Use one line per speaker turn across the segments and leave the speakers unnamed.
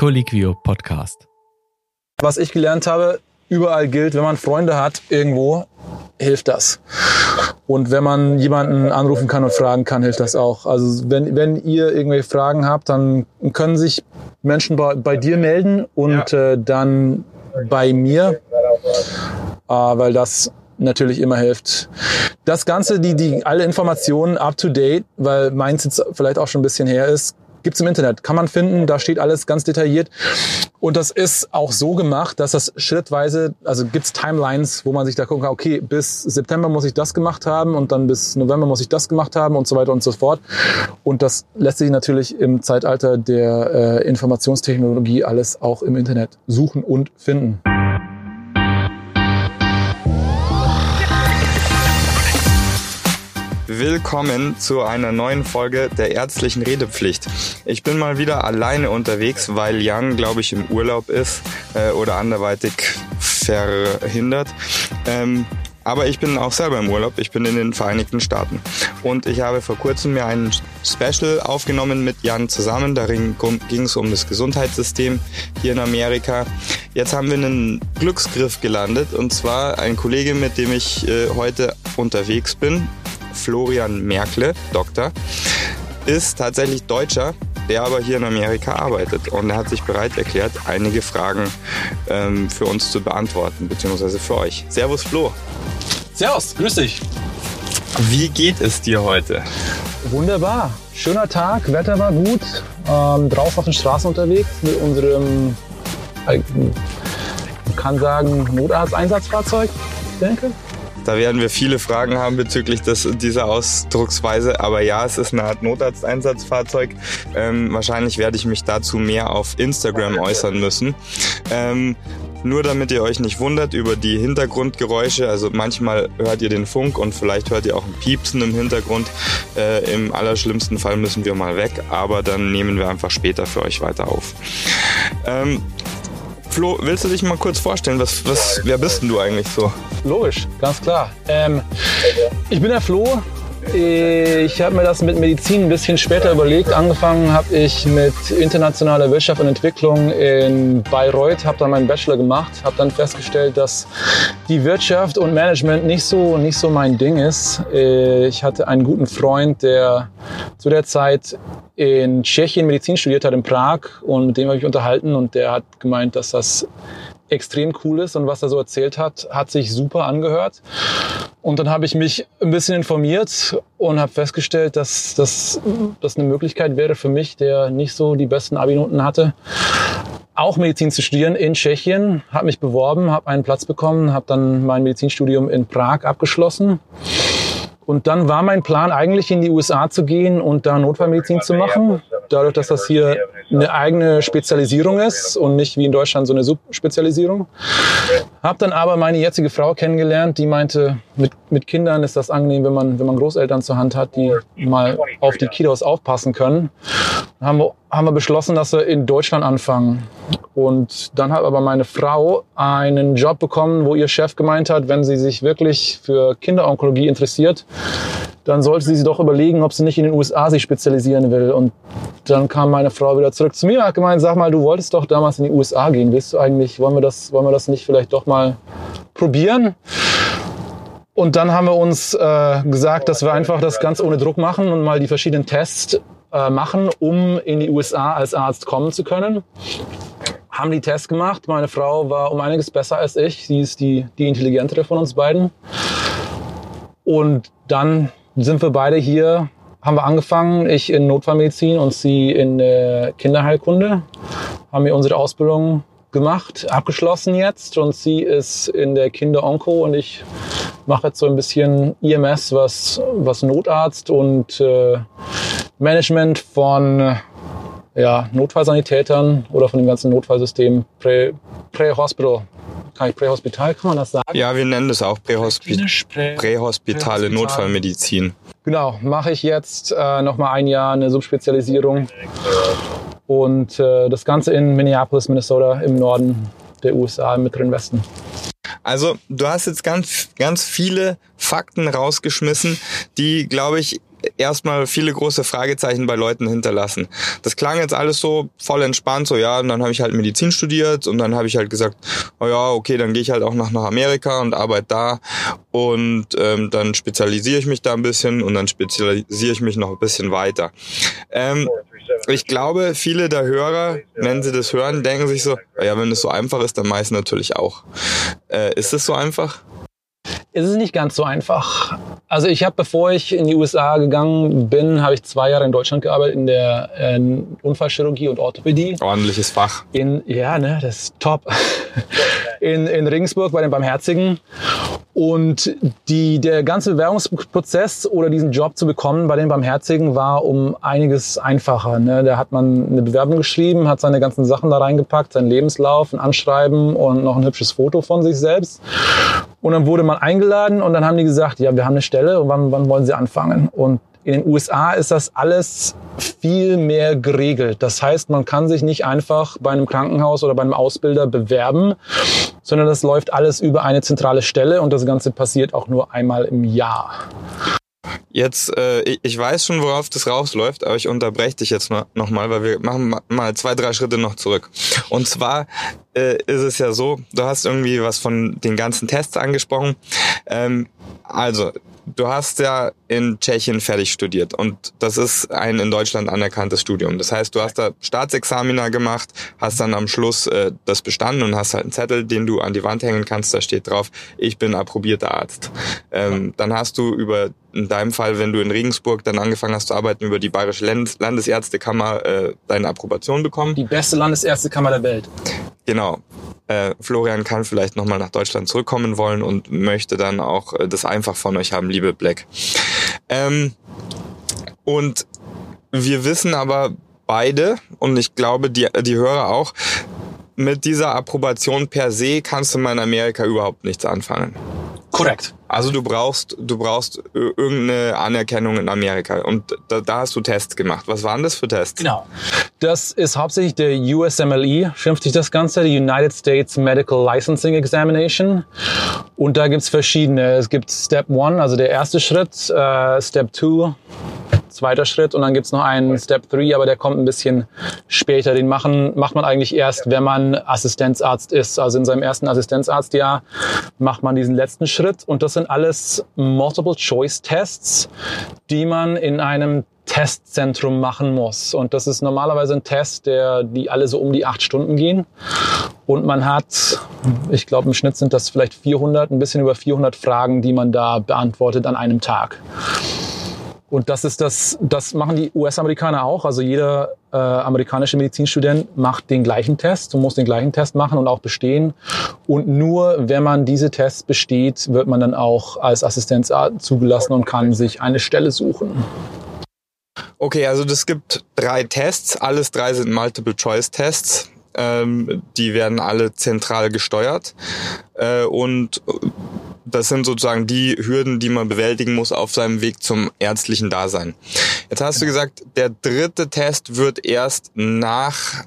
Colliquio Podcast.
Was ich gelernt habe, überall gilt, wenn man Freunde hat irgendwo, hilft das. Und wenn man jemanden anrufen kann und fragen kann, hilft das auch. Also wenn, wenn ihr irgendwelche Fragen habt, dann können sich Menschen bei, bei dir melden und ja. äh, dann bei mir, äh, weil das natürlich immer hilft. Das Ganze, die, die alle Informationen up to date, weil meins jetzt vielleicht auch schon ein bisschen her ist, Gibt's im Internet, kann man finden, da steht alles ganz detailliert. Und das ist auch so gemacht, dass das schrittweise, also gibt's Timelines, wo man sich da gucken kann, okay, bis September muss ich das gemacht haben und dann bis November muss ich das gemacht haben und so weiter und so fort. Und das lässt sich natürlich im Zeitalter der äh, Informationstechnologie alles auch im Internet suchen und finden.
Willkommen zu einer neuen Folge der ärztlichen Redepflicht. Ich bin mal wieder alleine unterwegs, weil Jan, glaube ich, im Urlaub ist äh, oder anderweitig verhindert. Ähm, aber ich bin auch selber im Urlaub. Ich bin in den Vereinigten Staaten. Und ich habe vor kurzem mir ein Special aufgenommen mit Jan zusammen. Darin ging es um das Gesundheitssystem hier in Amerika. Jetzt haben wir einen Glücksgriff gelandet. Und zwar ein Kollege, mit dem ich äh, heute unterwegs bin. Florian Merkle, Doktor, ist tatsächlich Deutscher, der aber hier in Amerika arbeitet. Und er hat sich bereit erklärt, einige Fragen ähm, für uns zu beantworten, beziehungsweise für euch. Servus Flo.
Servus, grüß dich.
Wie geht es dir heute?
Wunderbar. Schöner Tag, Wetter war gut. Ähm, draußen auf den Straßen unterwegs mit unserem, man kann sagen, Notarzteinsatzfahrzeug, ich denke.
Da werden wir viele Fragen haben bezüglich des, dieser Ausdrucksweise. Aber ja, es ist eine Art Notarzteinsatzfahrzeug. Ähm, wahrscheinlich werde ich mich dazu mehr auf Instagram äußern müssen. Ähm, nur damit ihr euch nicht wundert über die Hintergrundgeräusche, also manchmal hört ihr den Funk und vielleicht hört ihr auch ein Piepsen im Hintergrund. Äh, Im allerschlimmsten Fall müssen wir mal weg, aber dann nehmen wir einfach später für euch weiter auf. Ähm, Flo, willst du dich mal kurz vorstellen? Was, was, wer bist denn du eigentlich so?
Logisch, ganz klar. Ähm, ich bin der Flo, ich habe mir das mit Medizin ein bisschen später überlegt. Angefangen habe ich mit internationaler Wirtschaft und Entwicklung in Bayreuth, habe dann meinen Bachelor gemacht, habe dann festgestellt, dass die Wirtschaft und Management nicht so, nicht so mein Ding ist. Ich hatte einen guten Freund, der zu der Zeit in Tschechien Medizin studiert hat, in Prag, und mit dem habe ich unterhalten und der hat gemeint, dass das extrem cool ist und was er so erzählt hat, hat sich super angehört. Und dann habe ich mich ein bisschen informiert und habe festgestellt, dass das dass eine Möglichkeit wäre für mich, der nicht so die besten Abi-Noten hatte, auch Medizin zu studieren in Tschechien. Habe mich beworben, habe einen Platz bekommen, habe dann mein Medizinstudium in Prag abgeschlossen. Und dann war mein Plan eigentlich in die USA zu gehen und da Notfallmedizin zu machen. Dadurch, dass das hier eine eigene Spezialisierung ist und nicht wie in Deutschland so eine Subspezialisierung. Hab dann aber meine jetzige Frau kennengelernt, die meinte, mit, mit Kindern ist das angenehm, wenn man, wenn man Großeltern zur Hand hat, die mal auf die Kiddos aufpassen können. Dann haben wir, haben wir beschlossen, dass wir in Deutschland anfangen. Und dann hat aber meine Frau einen Job bekommen, wo ihr Chef gemeint hat, wenn sie sich wirklich für Kinderonkologie interessiert, dann sollte sie sich doch überlegen, ob sie nicht in den USA sich spezialisieren will. Und dann kam meine Frau wieder zurück zu mir und hat gemeint, sag mal, du wolltest doch damals in die USA gehen. Willst du eigentlich, wollen wir das, wollen wir das nicht vielleicht doch mal probieren? Und dann haben wir uns äh, gesagt, dass wir einfach das ganz ohne Druck machen und mal die verschiedenen Tests äh, machen, um in die USA als Arzt kommen zu können. Haben die Tests gemacht. Meine Frau war um einiges besser als ich. Sie ist die, die intelligentere von uns beiden. Und dann sind wir beide hier, haben wir angefangen, ich in Notfallmedizin und sie in äh, Kinderheilkunde, haben wir unsere Ausbildung gemacht, abgeschlossen jetzt und sie ist in der Kinderonko und ich mache jetzt so ein bisschen IMS, was, was Notarzt und äh, Management von ja, Notfallsanitätern oder von dem ganzen Notfallsystem Prä-Hospital. Prä Prähospital, kann man das sagen?
Ja, wir nennen das auch Prähospi Prä Prähospitale Notfallmedizin.
Genau, mache ich jetzt äh, nochmal ein Jahr eine Subspezialisierung. Und äh, das Ganze in Minneapolis, Minnesota im Norden der USA, im mittleren Westen.
Also du hast jetzt ganz, ganz viele Fakten rausgeschmissen, die, glaube ich, erstmal viele große Fragezeichen bei Leuten hinterlassen. Das klang jetzt alles so voll entspannt, so ja, und dann habe ich halt Medizin studiert und dann habe ich halt gesagt, oh ja, okay, dann gehe ich halt auch noch nach Amerika und arbeite da und ähm, dann spezialisiere ich mich da ein bisschen und dann spezialisiere ich mich noch ein bisschen weiter. Ähm, ich glaube, viele der Hörer, wenn sie das hören, denken sich so, ja, wenn es so einfach ist, dann meist natürlich auch. Äh, ist es so einfach?
Es ist nicht ganz so einfach. Also ich habe, bevor ich in die USA gegangen bin, habe ich zwei Jahre in Deutschland gearbeitet in der äh, Unfallchirurgie und Orthopädie.
Ordentliches Fach.
In, ja, ne, das ist top. In, in Regensburg bei den Barmherzigen. Und die, der ganze Bewerbungsprozess oder diesen Job zu bekommen bei den Barmherzigen war um einiges einfacher. Ne? Da hat man eine Bewerbung geschrieben, hat seine ganzen Sachen da reingepackt, seinen Lebenslauf, ein Anschreiben und noch ein hübsches Foto von sich selbst. Und dann wurde man eingeladen und dann haben die gesagt, ja, wir haben eine Stelle und wann, wann wollen Sie anfangen? Und in den USA ist das alles viel mehr geregelt. Das heißt, man kann sich nicht einfach bei einem Krankenhaus oder bei einem Ausbilder bewerben, sondern das läuft alles über eine zentrale Stelle und das Ganze passiert auch nur einmal im Jahr.
Jetzt, äh, ich weiß schon, worauf das rausläuft, aber ich unterbreche dich jetzt noch, noch mal, weil wir machen mal zwei, drei Schritte noch zurück. Und zwar äh, ist es ja so, du hast irgendwie was von den ganzen Tests angesprochen. Ähm, also, du hast ja in Tschechien fertig studiert und das ist ein in Deutschland anerkanntes Studium. Das heißt, du hast da Staatsexamina gemacht, hast dann am Schluss äh, das bestanden und hast halt einen Zettel, den du an die Wand hängen kannst. Da steht drauf, ich bin approbierter Arzt. Ähm, dann hast du über in deinem Fall, wenn du in Regensburg dann angefangen hast zu arbeiten, über die Bayerische Landesärztekammer äh, deine Approbation bekommen.
Die beste Landesärztekammer der Welt.
Genau. Äh, Florian kann vielleicht nochmal nach Deutschland zurückkommen wollen und möchte dann auch äh, das einfach von euch haben, liebe Black. Ähm, und wir wissen aber beide, und ich glaube die, die Hörer auch, mit dieser Approbation per se kannst du mal in Amerika überhaupt nichts anfangen.
Korrekt.
Also du brauchst, du brauchst irgendeine Anerkennung in Amerika und da, da hast du Tests gemacht. Was waren das für Tests?
Genau. Das ist hauptsächlich der USMLE, schimpft sich das Ganze, die United States Medical Licensing Examination. Und da gibt's verschiedene. Es gibt Step One, also der erste Schritt, äh, Step Two, zweiter Schritt und dann gibt's noch einen Step 3, aber der kommt ein bisschen später. Den machen, macht man eigentlich erst, wenn man Assistenzarzt ist. Also in seinem ersten Assistenzarztjahr macht man diesen letzten Schritt und das sind alles Multiple-Choice-Tests, die man in einem Testzentrum machen muss. Und das ist normalerweise ein Test, der, die alle so um die acht Stunden gehen. Und man hat, ich glaube im Schnitt sind das vielleicht 400, ein bisschen über 400 Fragen, die man da beantwortet an einem Tag. Und das ist das, das machen die US-Amerikaner auch. Also jeder äh, amerikanische Medizinstudent macht den gleichen Test und muss den gleichen Test machen und auch bestehen. Und nur wenn man diese Tests besteht, wird man dann auch als Assistenzarzt zugelassen und kann sich eine Stelle suchen.
Okay, also es gibt drei Tests. Alles drei sind Multiple-Choice-Tests. Ähm, die werden alle zentral gesteuert. Äh, und das sind sozusagen die Hürden, die man bewältigen muss auf seinem Weg zum ärztlichen Dasein. Jetzt hast du gesagt, der dritte Test wird erst nach,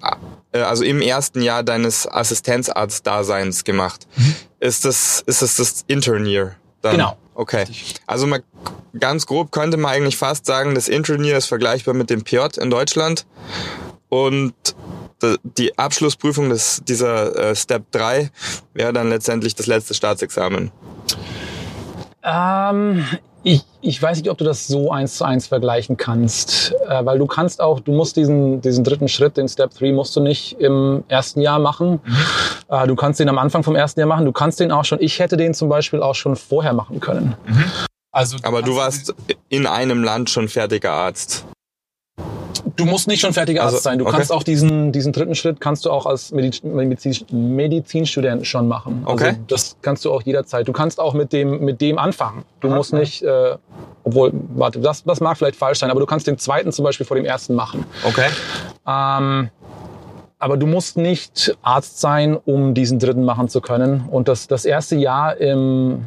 äh, also im ersten Jahr deines Assistenzarzt-Daseins gemacht. Mhm. Ist das, ist das das Intern Year?
Dann? Genau.
Okay. Also mal ganz grob könnte man eigentlich fast sagen, das Intern Year ist vergleichbar mit dem PJ in Deutschland. Und die Abschlussprüfung des, dieser äh, Step 3 wäre dann letztendlich das letzte Staatsexamen.
Ähm, ich, ich weiß nicht, ob du das so eins zu eins vergleichen kannst, äh, weil du kannst auch, du musst diesen, diesen dritten Schritt, den Step 3, musst du nicht im ersten Jahr machen. Mhm. Äh, du kannst den am Anfang vom ersten Jahr machen. Du kannst den auch schon, ich hätte den zum Beispiel auch schon vorher machen können.
Mhm. Also, Aber du warst in einem Land schon fertiger Arzt.
Du musst nicht schon fertiger Arzt also, sein. Du okay. kannst auch diesen, diesen dritten Schritt kannst du auch als Medizin, Medizinstudent schon machen. Also okay. das kannst du auch jederzeit. Du kannst auch mit dem, mit dem anfangen. Du okay. musst nicht, äh, obwohl, warte, das, das mag vielleicht falsch sein, aber du kannst den zweiten zum Beispiel vor dem ersten machen.
Okay.
Ähm, aber du musst nicht Arzt sein, um diesen dritten machen zu können. Und das, das erste Jahr im,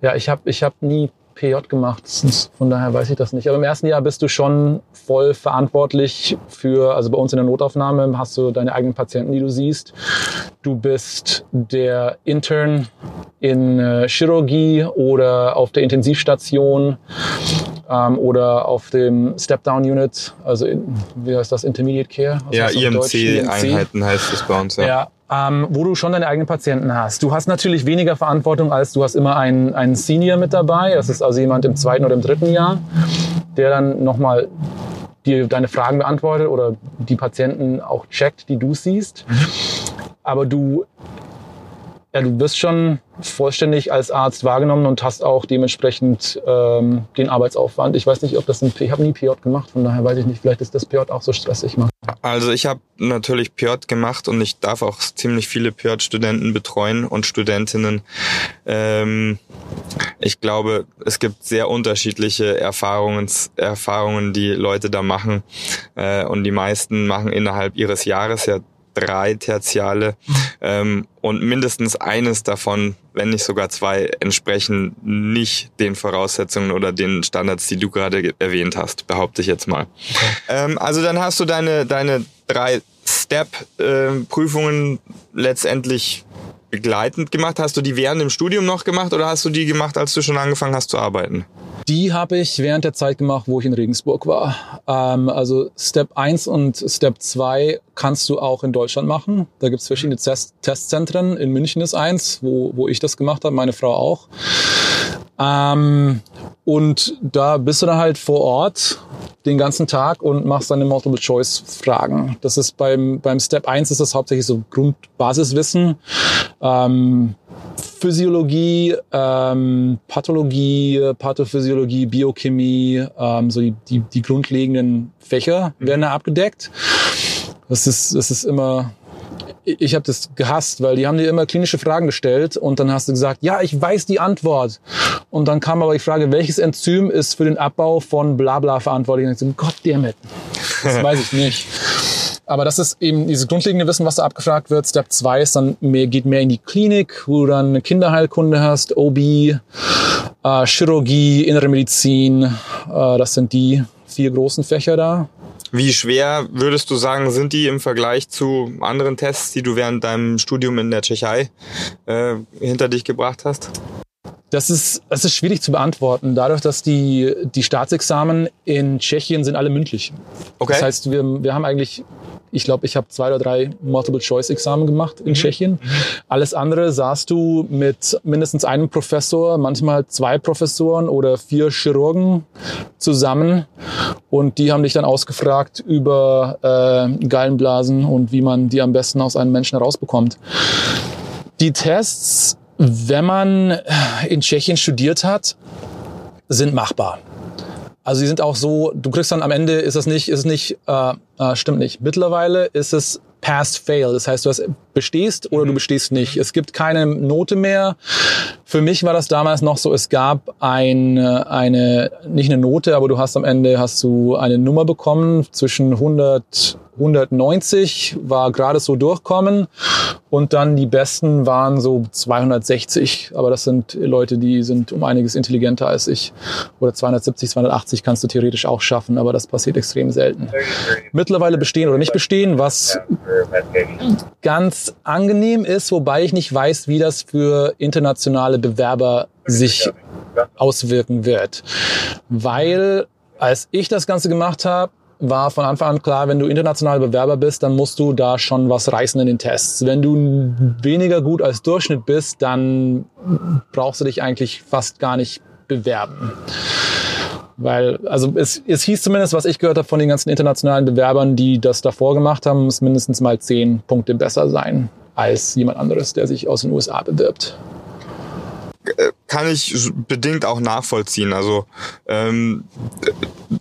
ja, ich habe ich hab nie PJ gemacht. Von daher weiß ich das nicht. Aber im ersten Jahr bist du schon voll verantwortlich für, also bei uns in der Notaufnahme hast du deine eigenen Patienten, die du siehst. Du bist der Intern in äh, Chirurgie oder auf der Intensivstation. ähm, oder auf dem Step-Down-Unit, also in, wie heißt das, Intermediate Care? Was
ja? IMC-Einheiten heißt es bei uns. Ja.
Ja, ähm, wo du schon deine eigenen Patienten hast. Du hast natürlich weniger Verantwortung, als du hast immer einen, einen Senior mit dabei. Das ist also jemand im zweiten oder im dritten Jahr, der dann nochmal dir deine Fragen beantwortet oder die Patienten auch checkt, die du siehst. Aber du, ja, du wirst schon vollständig als Arzt wahrgenommen und hast auch dementsprechend ähm, den Arbeitsaufwand. Ich weiß nicht, ob das ein, ich habe nie PJ gemacht, von daher weiß ich nicht, vielleicht ist das PJ auch so stressig. Mal.
Also ich habe natürlich PJ gemacht und ich darf auch ziemlich viele PJ-Studenten betreuen und Studentinnen. Ähm, ich glaube, es gibt sehr unterschiedliche Erfahrungen, Erfahrungen, die Leute da machen. Äh, und die meisten machen innerhalb ihres Jahres ja drei Tertiale ähm, und mindestens eines davon, wenn nicht sogar zwei, entsprechen nicht den Voraussetzungen oder den Standards, die du gerade erwähnt hast, behaupte ich jetzt mal. Ähm, also dann hast du deine, deine drei Step-Prüfungen letztendlich begleitend gemacht. Hast du die während dem Studium noch gemacht oder hast du die gemacht, als du schon angefangen hast zu arbeiten?
Die habe ich während der Zeit gemacht, wo ich in Regensburg war. Ähm, also Step 1 und Step 2 kannst du auch in Deutschland machen. Da gibt es verschiedene Test Testzentren. In München ist eins, wo, wo ich das gemacht habe, meine Frau auch. Ähm, und da bist du dann halt vor Ort den ganzen Tag und machst deine Multiple-Choice-Fragen. Das ist beim, beim Step 1 ist das hauptsächlich so Grundbasiswissen. Ähm, Physiologie, ähm, Pathologie, Pathophysiologie, Biochemie, ähm, so die, die, die grundlegenden Fächer werden da abgedeckt. Das ist, das ist immer, ich habe das gehasst, weil die haben dir immer klinische Fragen gestellt und dann hast du gesagt, ja, ich weiß die Antwort. Und dann kam aber die Frage, welches Enzym ist für den Abbau von Blabla verantwortlich? Und ich so, Gott damit, das weiß ich nicht. Aber das ist eben dieses grundlegende Wissen, was da abgefragt wird. Step 2 ist dann mehr, geht mehr in die Klinik, wo du dann eine Kinderheilkunde hast, OB, äh, Chirurgie, Innere Medizin. Äh, das sind die vier großen Fächer da.
Wie schwer würdest du sagen, sind die im Vergleich zu anderen Tests, die du während deinem Studium in der Tschechei äh, hinter dich gebracht hast?
Das ist, das ist schwierig zu beantworten, dadurch, dass die, die Staatsexamen in Tschechien sind alle mündlich.
Okay.
Das heißt, wir, wir haben eigentlich, ich glaube, ich habe zwei oder drei Multiple-Choice-Examen gemacht in Tschechien. Alles andere saßt du mit mindestens einem Professor, manchmal zwei Professoren oder vier Chirurgen zusammen und die haben dich dann ausgefragt über äh, Gallenblasen und wie man die am besten aus einem Menschen herausbekommt. Die Tests wenn man in Tschechien studiert hat, sind machbar. Also die sind auch so, du kriegst dann am Ende, ist es nicht, ist es nicht, äh, äh, stimmt nicht. Mittlerweile ist es Past Fail. Das heißt, du hast, bestehst oder du bestehst nicht. Es gibt keine Note mehr. Für mich war das damals noch so, es gab eine, eine, nicht eine Note, aber du hast am Ende, hast du eine Nummer bekommen zwischen 100, 190 war gerade so durchkommen und dann die besten waren so 260. Aber das sind Leute, die sind um einiges intelligenter als ich. Oder 270, 280 kannst du theoretisch auch schaffen, aber das passiert extrem selten. Mittlerweile bestehen oder nicht bestehen, was ganz angenehm ist, wobei ich nicht weiß, wie das für internationale Bewerber sich auswirken wird. Weil als ich das Ganze gemacht habe, war von Anfang an klar, wenn du internationaler Bewerber bist, dann musst du da schon was reißen in den Tests. Wenn du weniger gut als Durchschnitt bist, dann brauchst du dich eigentlich fast gar nicht bewerben. Weil, also es, es hieß zumindest, was ich gehört habe von den ganzen internationalen Bewerbern, die das davor gemacht haben, muss mindestens mal zehn Punkte besser sein als jemand anderes, der sich aus den USA bewirbt
kann ich bedingt auch nachvollziehen. Also ähm,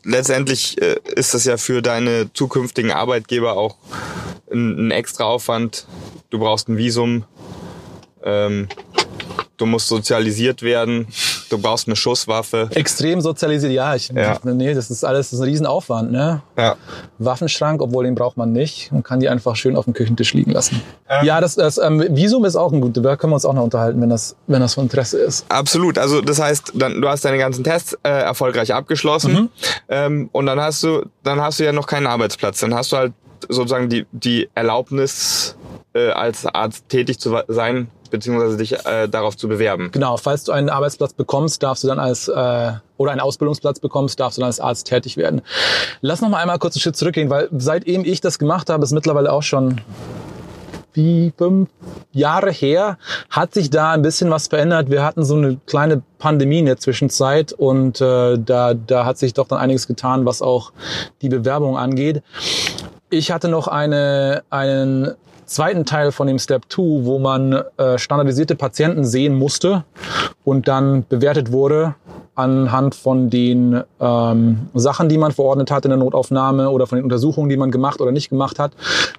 letztendlich äh, ist das ja für deine zukünftigen Arbeitgeber auch ein, ein extra Aufwand. Du brauchst ein Visum, ähm, du musst sozialisiert werden, du brauchst eine Schusswaffe.
Extrem sozialisiert, ja. Ich,
Ja.
Nee, das ist alles das ist ein Riesenaufwand. Ne?
Ja.
Waffenschrank, obwohl den braucht man nicht. Man kann die einfach schön auf dem Küchentisch liegen lassen.
Ähm.
Ja, das, das ähm, Visum ist auch ein gut. Da können wir uns auch noch unterhalten, wenn das, wenn das von Interesse ist.
Absolut. Also das heißt, dann, du hast deine ganzen Tests äh, erfolgreich abgeschlossen ähm, und dann hast du, dann hast du ja noch keinen Arbeitsplatz. Dann hast du halt sozusagen die die Erlaubnis äh, als Arzt tätig zu sein beziehungsweise dich äh, darauf zu bewerben.
Genau, falls du einen Arbeitsplatz bekommst, darfst du dann als äh, oder einen Ausbildungsplatz bekommst, darfst du dann als Arzt tätig werden. Lass noch mal einmal kurz einen Schritt zurückgehen, weil seitdem ich das gemacht habe, ist mittlerweile auch schon wie fünf Jahre her, hat sich da ein bisschen was verändert. Wir hatten so eine kleine Pandemie in der Zwischenzeit und äh, da, da hat sich doch dann einiges getan, was auch die Bewerbung angeht. Ich hatte noch eine, einen zweiten Teil von dem Step 2, wo man äh, standardisierte Patienten sehen musste und dann bewertet wurde anhand von den ähm, Sachen, die man verordnet hat in der Notaufnahme oder von den Untersuchungen, die man gemacht oder nicht gemacht hat.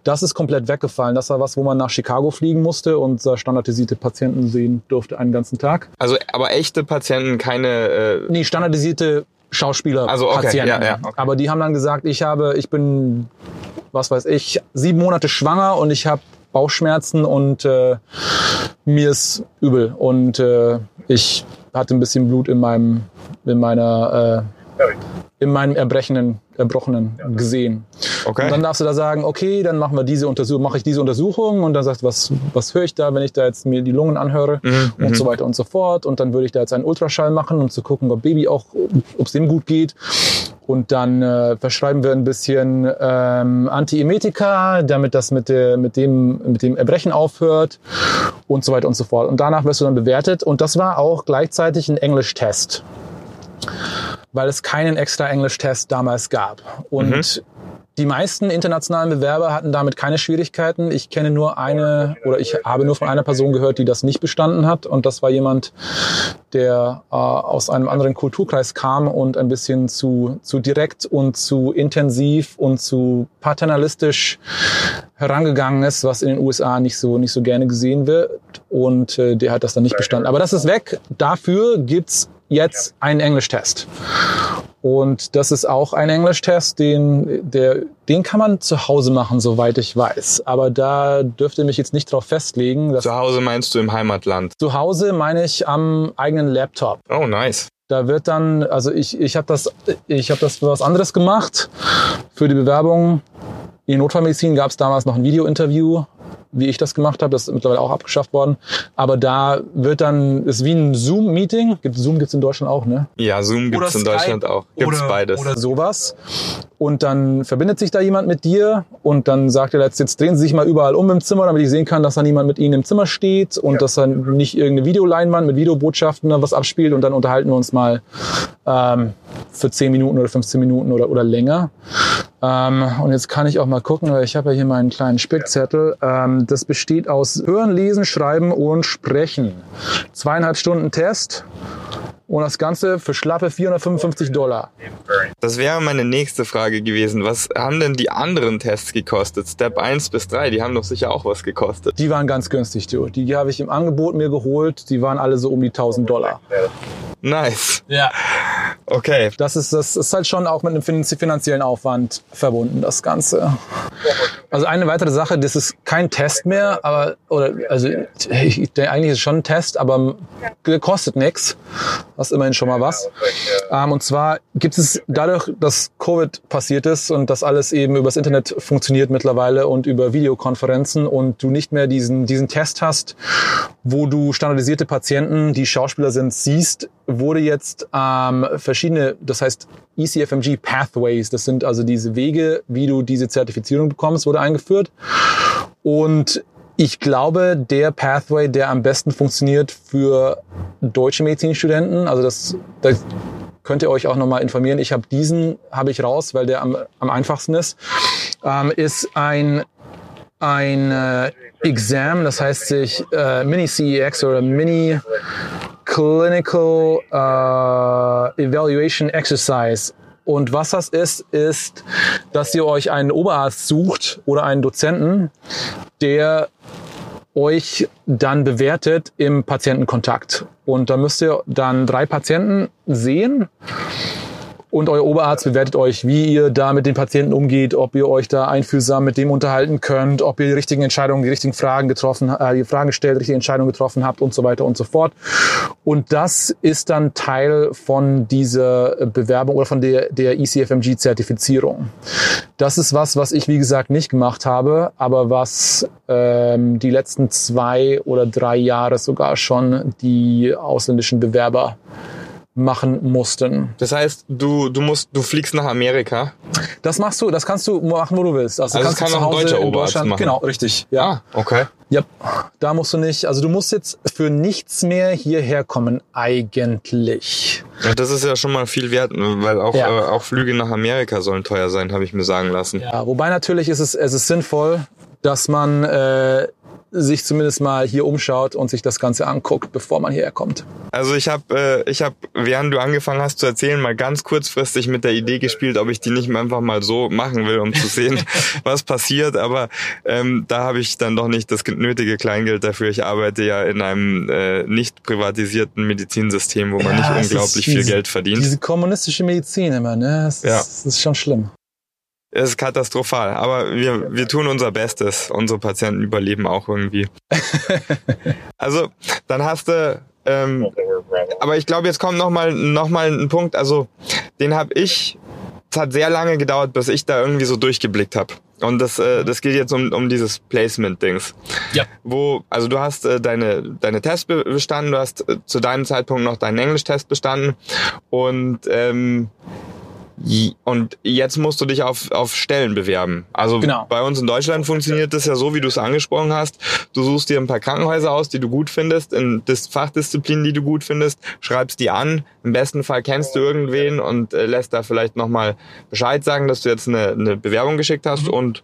Das ist komplett weggefallen. Das war was, wo man nach Chicago fliegen musste und äh, standardisierte Patienten sehen durfte einen ganzen Tag.
Also aber echte Patienten, keine... Äh
nee, standardisierte Schauspieler,
also, okay,
Patienten.
Ja, ja, okay.
Aber die haben dann gesagt, ich habe, ich bin, was weiß ich, sieben Monate schwanger und ich habe Bauchschmerzen und äh, mir ist übel und äh, ich hatte ein bisschen Blut in meinem, in meiner, äh, in meinem Erbrechenden, Erbrochenen gesehen.
Okay.
Und dann darfst du da sagen, okay, dann machen wir diese Untersuchung, mache ich diese Untersuchung und dann sagst du, was, was höre ich da, wenn ich da jetzt mir die Lungen anhöre
Mhm,
und
mhm.
so weiter und so fort. Und dann würde ich da jetzt einen Ultraschall machen, um zu gucken, ob Baby auch, ob es dem gut geht. Und dann äh, verschreiben wir ein bisschen ähm, Antiemetika, damit das mit, der, mit, dem, mit dem Erbrechen aufhört und so weiter und so fort. Und danach wirst du dann bewertet. Und das war auch gleichzeitig ein Englisch-Test, weil es keinen extra Englisch-Test damals gab. Und die meisten internationalen Bewerber hatten damit keine Schwierigkeiten. Ich kenne nur eine oder ich habe nur von einer Person gehört, die das nicht bestanden hat. Und das war jemand, der äh, aus einem anderen Kulturkreis kam und ein bisschen zu, zu direkt und zu intensiv und zu paternalistisch herangegangen ist, was in den USA nicht so, nicht so gerne gesehen wird. Und äh, der hat das dann nicht bestanden. Aber das ist weg. Dafür gibt's jetzt einen Englischtest. Und das ist auch ein Englischtest, den, der, den kann man zu Hause machen, soweit ich weiß. Aber da dürfte mich jetzt nicht drauf festlegen. Dass
Zu Hause meinst du im Heimatland?
zu Hause meine ich am eigenen Laptop.
Oh, nice.
Da wird dann, also ich, ich habe das, ich habe das für was anderes gemacht. Für die Bewerbung in Notfallmedizin gab es damals noch ein Video-Interview, wie ich das gemacht habe. Das ist mittlerweile auch abgeschafft worden. Aber da wird dann, ist wie ein Zoom-Meeting. Gibt- Zoom gibt's in Deutschland auch, ne?
Ja, Zoom gibt's in
Skype
Deutschland auch. Gibt's
oder,
beides.
Oder sowas. Und dann verbindet sich da jemand mit dir und dann sagt er, jetzt, jetzt drehen Sie sich mal überall um im Zimmer, damit ich sehen kann, dass da niemand mit Ihnen im Zimmer steht und dass dann nicht irgendeine Videoleinwand mit Videobotschaften da was abspielt und dann unterhalten wir uns mal ähm, für 10 Minuten oder 15 Minuten oder, oder länger. Ähm, und jetzt kann ich auch mal gucken, weil ich habe ja hier meinen kleinen Spickzettel. Ähm, das besteht aus Hören, Lesen, Schreiben und Sprechen. Zweieinhalb Stunden Test. Und das Ganze für schlappe 455 Dollar.
Das wäre meine nächste Frage gewesen. Was haben denn die anderen Tests gekostet? Step 1 bis 3, die haben doch sicher auch was gekostet.
Die waren ganz günstig, du. Die habe ich im Angebot mir geholt. Die waren alle so um die 1000 Dollar.
Nice.
Ja.
Okay.
Das ist, das ist halt schon auch mit einem finanz- finanziellen Aufwand verbunden, das Ganze. Also eine weitere Sache, das ist kein Test mehr, aber, oder, also, eigentlich ist es schon ein Test, aber kostet nichts. Ist immerhin schon mal was. Ähm, und zwar gibt es dadurch, dass Covid passiert ist und das alles eben übers Internet funktioniert mittlerweile und über Videokonferenzen und du nicht mehr diesen, diesen Test hast, wo du standardisierte Patienten, die Schauspieler sind, siehst, wurde jetzt ähm, verschiedene, das heißt ECFMG Pathways, das sind also diese Wege, wie du diese Zertifizierung bekommst, wurde eingeführt. Und ich glaube, der Pathway, der am besten funktioniert für deutsche Medizinstudenten, also das, das könnt ihr euch auch nochmal informieren. Ich habe diesen, habe ich raus, weil der am, am einfachsten ist, ähm, ist ein ein äh, Exam, das heißt sich äh, Mini CEX oder Mini Clinical äh, Evaluation Exercise. Und was das ist, ist, dass ihr euch einen Oberarzt sucht oder einen Dozenten, der euch dann bewertet im Patientenkontakt. Und da müsst ihr dann drei Patienten sehen und euer Oberarzt bewertet euch, wie ihr da mit den Patienten umgeht, ob ihr euch da einfühlsam mit dem unterhalten könnt, ob ihr die richtigen Entscheidungen, die richtigen Fragen getroffen, äh, die Fragen gestellt, richtige Entscheidungen getroffen habt und so weiter und so fort. Und das ist dann Teil von dieser Bewerbung oder von der, der ECFMG-Zertifizierung. Das ist was, was ich, wie gesagt, nicht gemacht habe, aber was ähm, die letzten zwei oder drei Jahre sogar schon die ausländischen Bewerber machen mussten.
Das heißt, du, du musst, du fliegst nach Amerika.
Das machst du, das kannst du machen, wo du willst.
Also,
du
das
kannst
kann auch ein deutscher
in Deutschland-
machen.
Genau, richtig. Ja.
Ah, okay.
Ja, da musst du nicht, also du musst jetzt für nichts mehr hierher kommen, eigentlich.
Ja, das ist ja schon mal viel wert, ne, weil auch,
Ja.
äh, auch Flüge nach Amerika sollen teuer sein, habe ich mir sagen lassen.
Ja, wobei natürlich ist es, es ist sinnvoll, dass man äh, sich zumindest mal hier umschaut und sich das Ganze anguckt, bevor man hierher kommt.
Also ich habe, äh, ich habe, während du angefangen hast zu erzählen, mal ganz kurzfristig mit der Idee gespielt, ob ich die nicht einfach mal so machen will, um zu sehen, was passiert. Aber ähm, da habe ich dann doch nicht das nötige Kleingeld dafür. Ich arbeite ja in einem äh, nicht privatisierten Medizinsystem, wo man nicht
es ist
unglaublich viel
diese-
Geld verdient.
Diese kommunistische Medizin immer, ne? Das,
Ja.
ist, das ist schon schlimm.
Es ist katastrophal, aber wir, wir tun unser Bestes. Unsere Patienten überleben auch irgendwie. also, dann hast du, ähm, aber ich glaube, jetzt kommt noch mal, noch mal ein Punkt, also den habe ich, es hat sehr lange gedauert, bis ich da irgendwie so durchgeblickt habe. Und das, äh, das geht jetzt um, um dieses Placement-Dings.
Ja.
Wo, also du hast äh, deine, deine Tests be- bestanden, du hast äh, zu deinem Zeitpunkt noch deinen Englisch-Test bestanden und ähm, Und jetzt musst du dich auf, auf Stellen bewerben. Also
Genau.
bei uns in Deutschland funktioniert das ja so, wie du es angesprochen hast. Du suchst dir ein paar Krankenhäuser aus, die du gut findest, in Dis Fachdisziplinen, die du gut findest, schreibst die an. Im besten Fall kennst du irgendwen und äh, lässt da vielleicht nochmal Bescheid sagen, dass du jetzt eine, eine Bewerbung geschickt hast und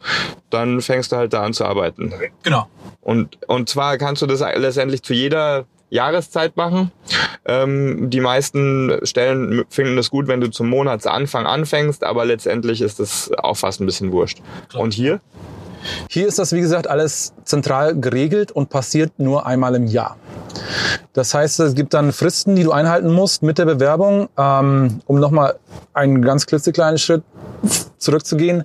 dann fängst du halt da an zu arbeiten.
Genau.
Und, und zwar kannst du das letztendlich zu jeder Jahreszeit machen. Ähm, die meisten Stellen finden es gut, wenn du zum Monatsanfang anfängst, aber letztendlich ist das auch fast ein bisschen wurscht. Und hier?
Hier ist das, wie gesagt, alles zentral geregelt und passiert nur einmal im Jahr. Das heißt, es gibt dann Fristen, die du einhalten musst mit der Bewerbung, ähm, um nochmal einen ganz klitzekleinen Schritt zurückzugehen.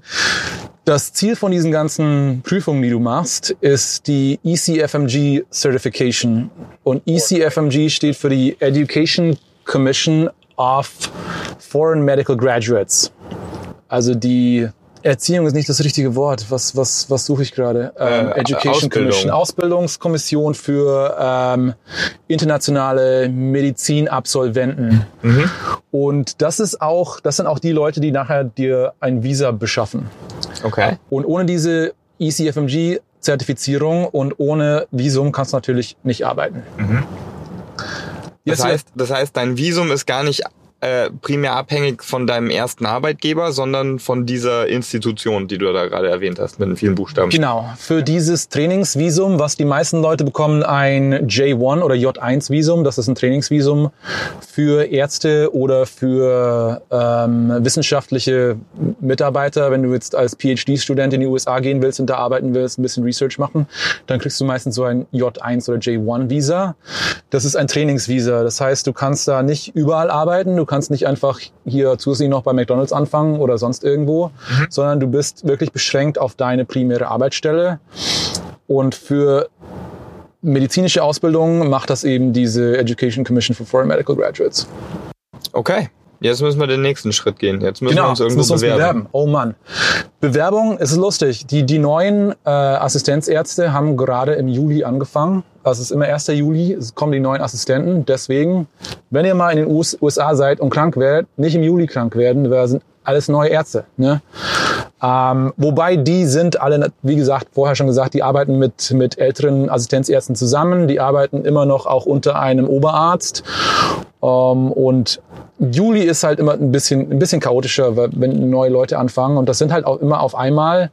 Das Ziel von diesen ganzen Prüfungen, die du machst, ist die ECFMG Certification. Und ECFMG steht für die Education Commission of Foreign Medical Graduates. Also die Erziehung ist nicht das richtige Wort. Was, was, was suche ich gerade? Ähm,
Äh,
Education
Ausbildung.
Commission. Ausbildungskommission für ähm, internationale Medizinabsolventen. Und das ist auch, das sind auch die Leute, die nachher dir ein Visa beschaffen.
Okay.
Und ohne diese E ECFMG-Zertifizierung und ohne Visum kannst du natürlich nicht arbeiten.
Das
Jetzt-
heißt, das heißt, dein Visum ist gar nicht äh, primär abhängig von deinem ersten Arbeitgeber, sondern von dieser Institution, die du da gerade erwähnt hast, mit den vielen Buchstaben.
Genau, für dieses Trainingsvisum, was die meisten Leute bekommen, ein J1 oder J1-Visum, das ist ein Trainingsvisum für Ärzte oder für ähm, wissenschaftliche Mitarbeiter. Wenn du jetzt als PhD-Student in die USA gehen willst und da arbeiten willst, ein bisschen Research machen, dann kriegst du meistens so ein J1 oder J1-Visa. Das ist ein Trainingsvisa. Das heißt, du kannst da nicht überall arbeiten, du kannst nicht einfach hier zusätzlich noch bei McDonalds anfangen oder sonst irgendwo, sondern du bist wirklich beschränkt auf deine primäre Arbeitsstelle. Und für medizinische Ausbildung macht das eben diese Education Commission for Foreign Medical Graduates.
Okay. Jetzt müssen wir den nächsten Schritt gehen. Jetzt müssen wir
Genau,
uns
jetzt
irgendwo
müssen wir uns
bewerben.
bewerben. Oh Mann. Bewerbung, es ist lustig. Die, die neuen äh, Assistenzärzte haben gerade im Juli angefangen. Also es ist immer 1. Juli, es kommen die neuen Assistenten. Deswegen, wenn ihr mal in den US USA seid und krank werdet, nicht im Juli krank werden, weil sind alles neue Ärzte. Ne? Ähm, wobei die sind alle, wie gesagt, vorher schon gesagt, die arbeiten mit, mit älteren Assistenzärzten zusammen. Die arbeiten immer noch auch unter einem Oberarzt. Ähm, und Juli ist halt immer ein bisschen, ein bisschen chaotischer, wenn neue Leute anfangen. Und das sind halt auch immer auf einmal,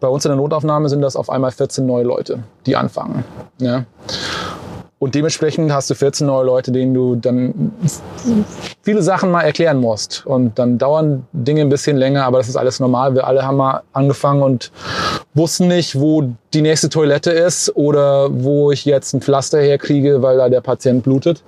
bei uns in der Notaufnahme sind das auf einmal 14 neue Leute, die anfangen. Ja. Und dementsprechend hast du 14 neue Leute, denen du dann viele Sachen mal erklären musst. Und dann dauern Dinge ein bisschen länger, aber das ist alles normal. Wir alle haben mal angefangen und wussten nicht, wo die nächste Toilette ist oder wo ich jetzt ein Pflaster herkriege, weil da der Patient blutet.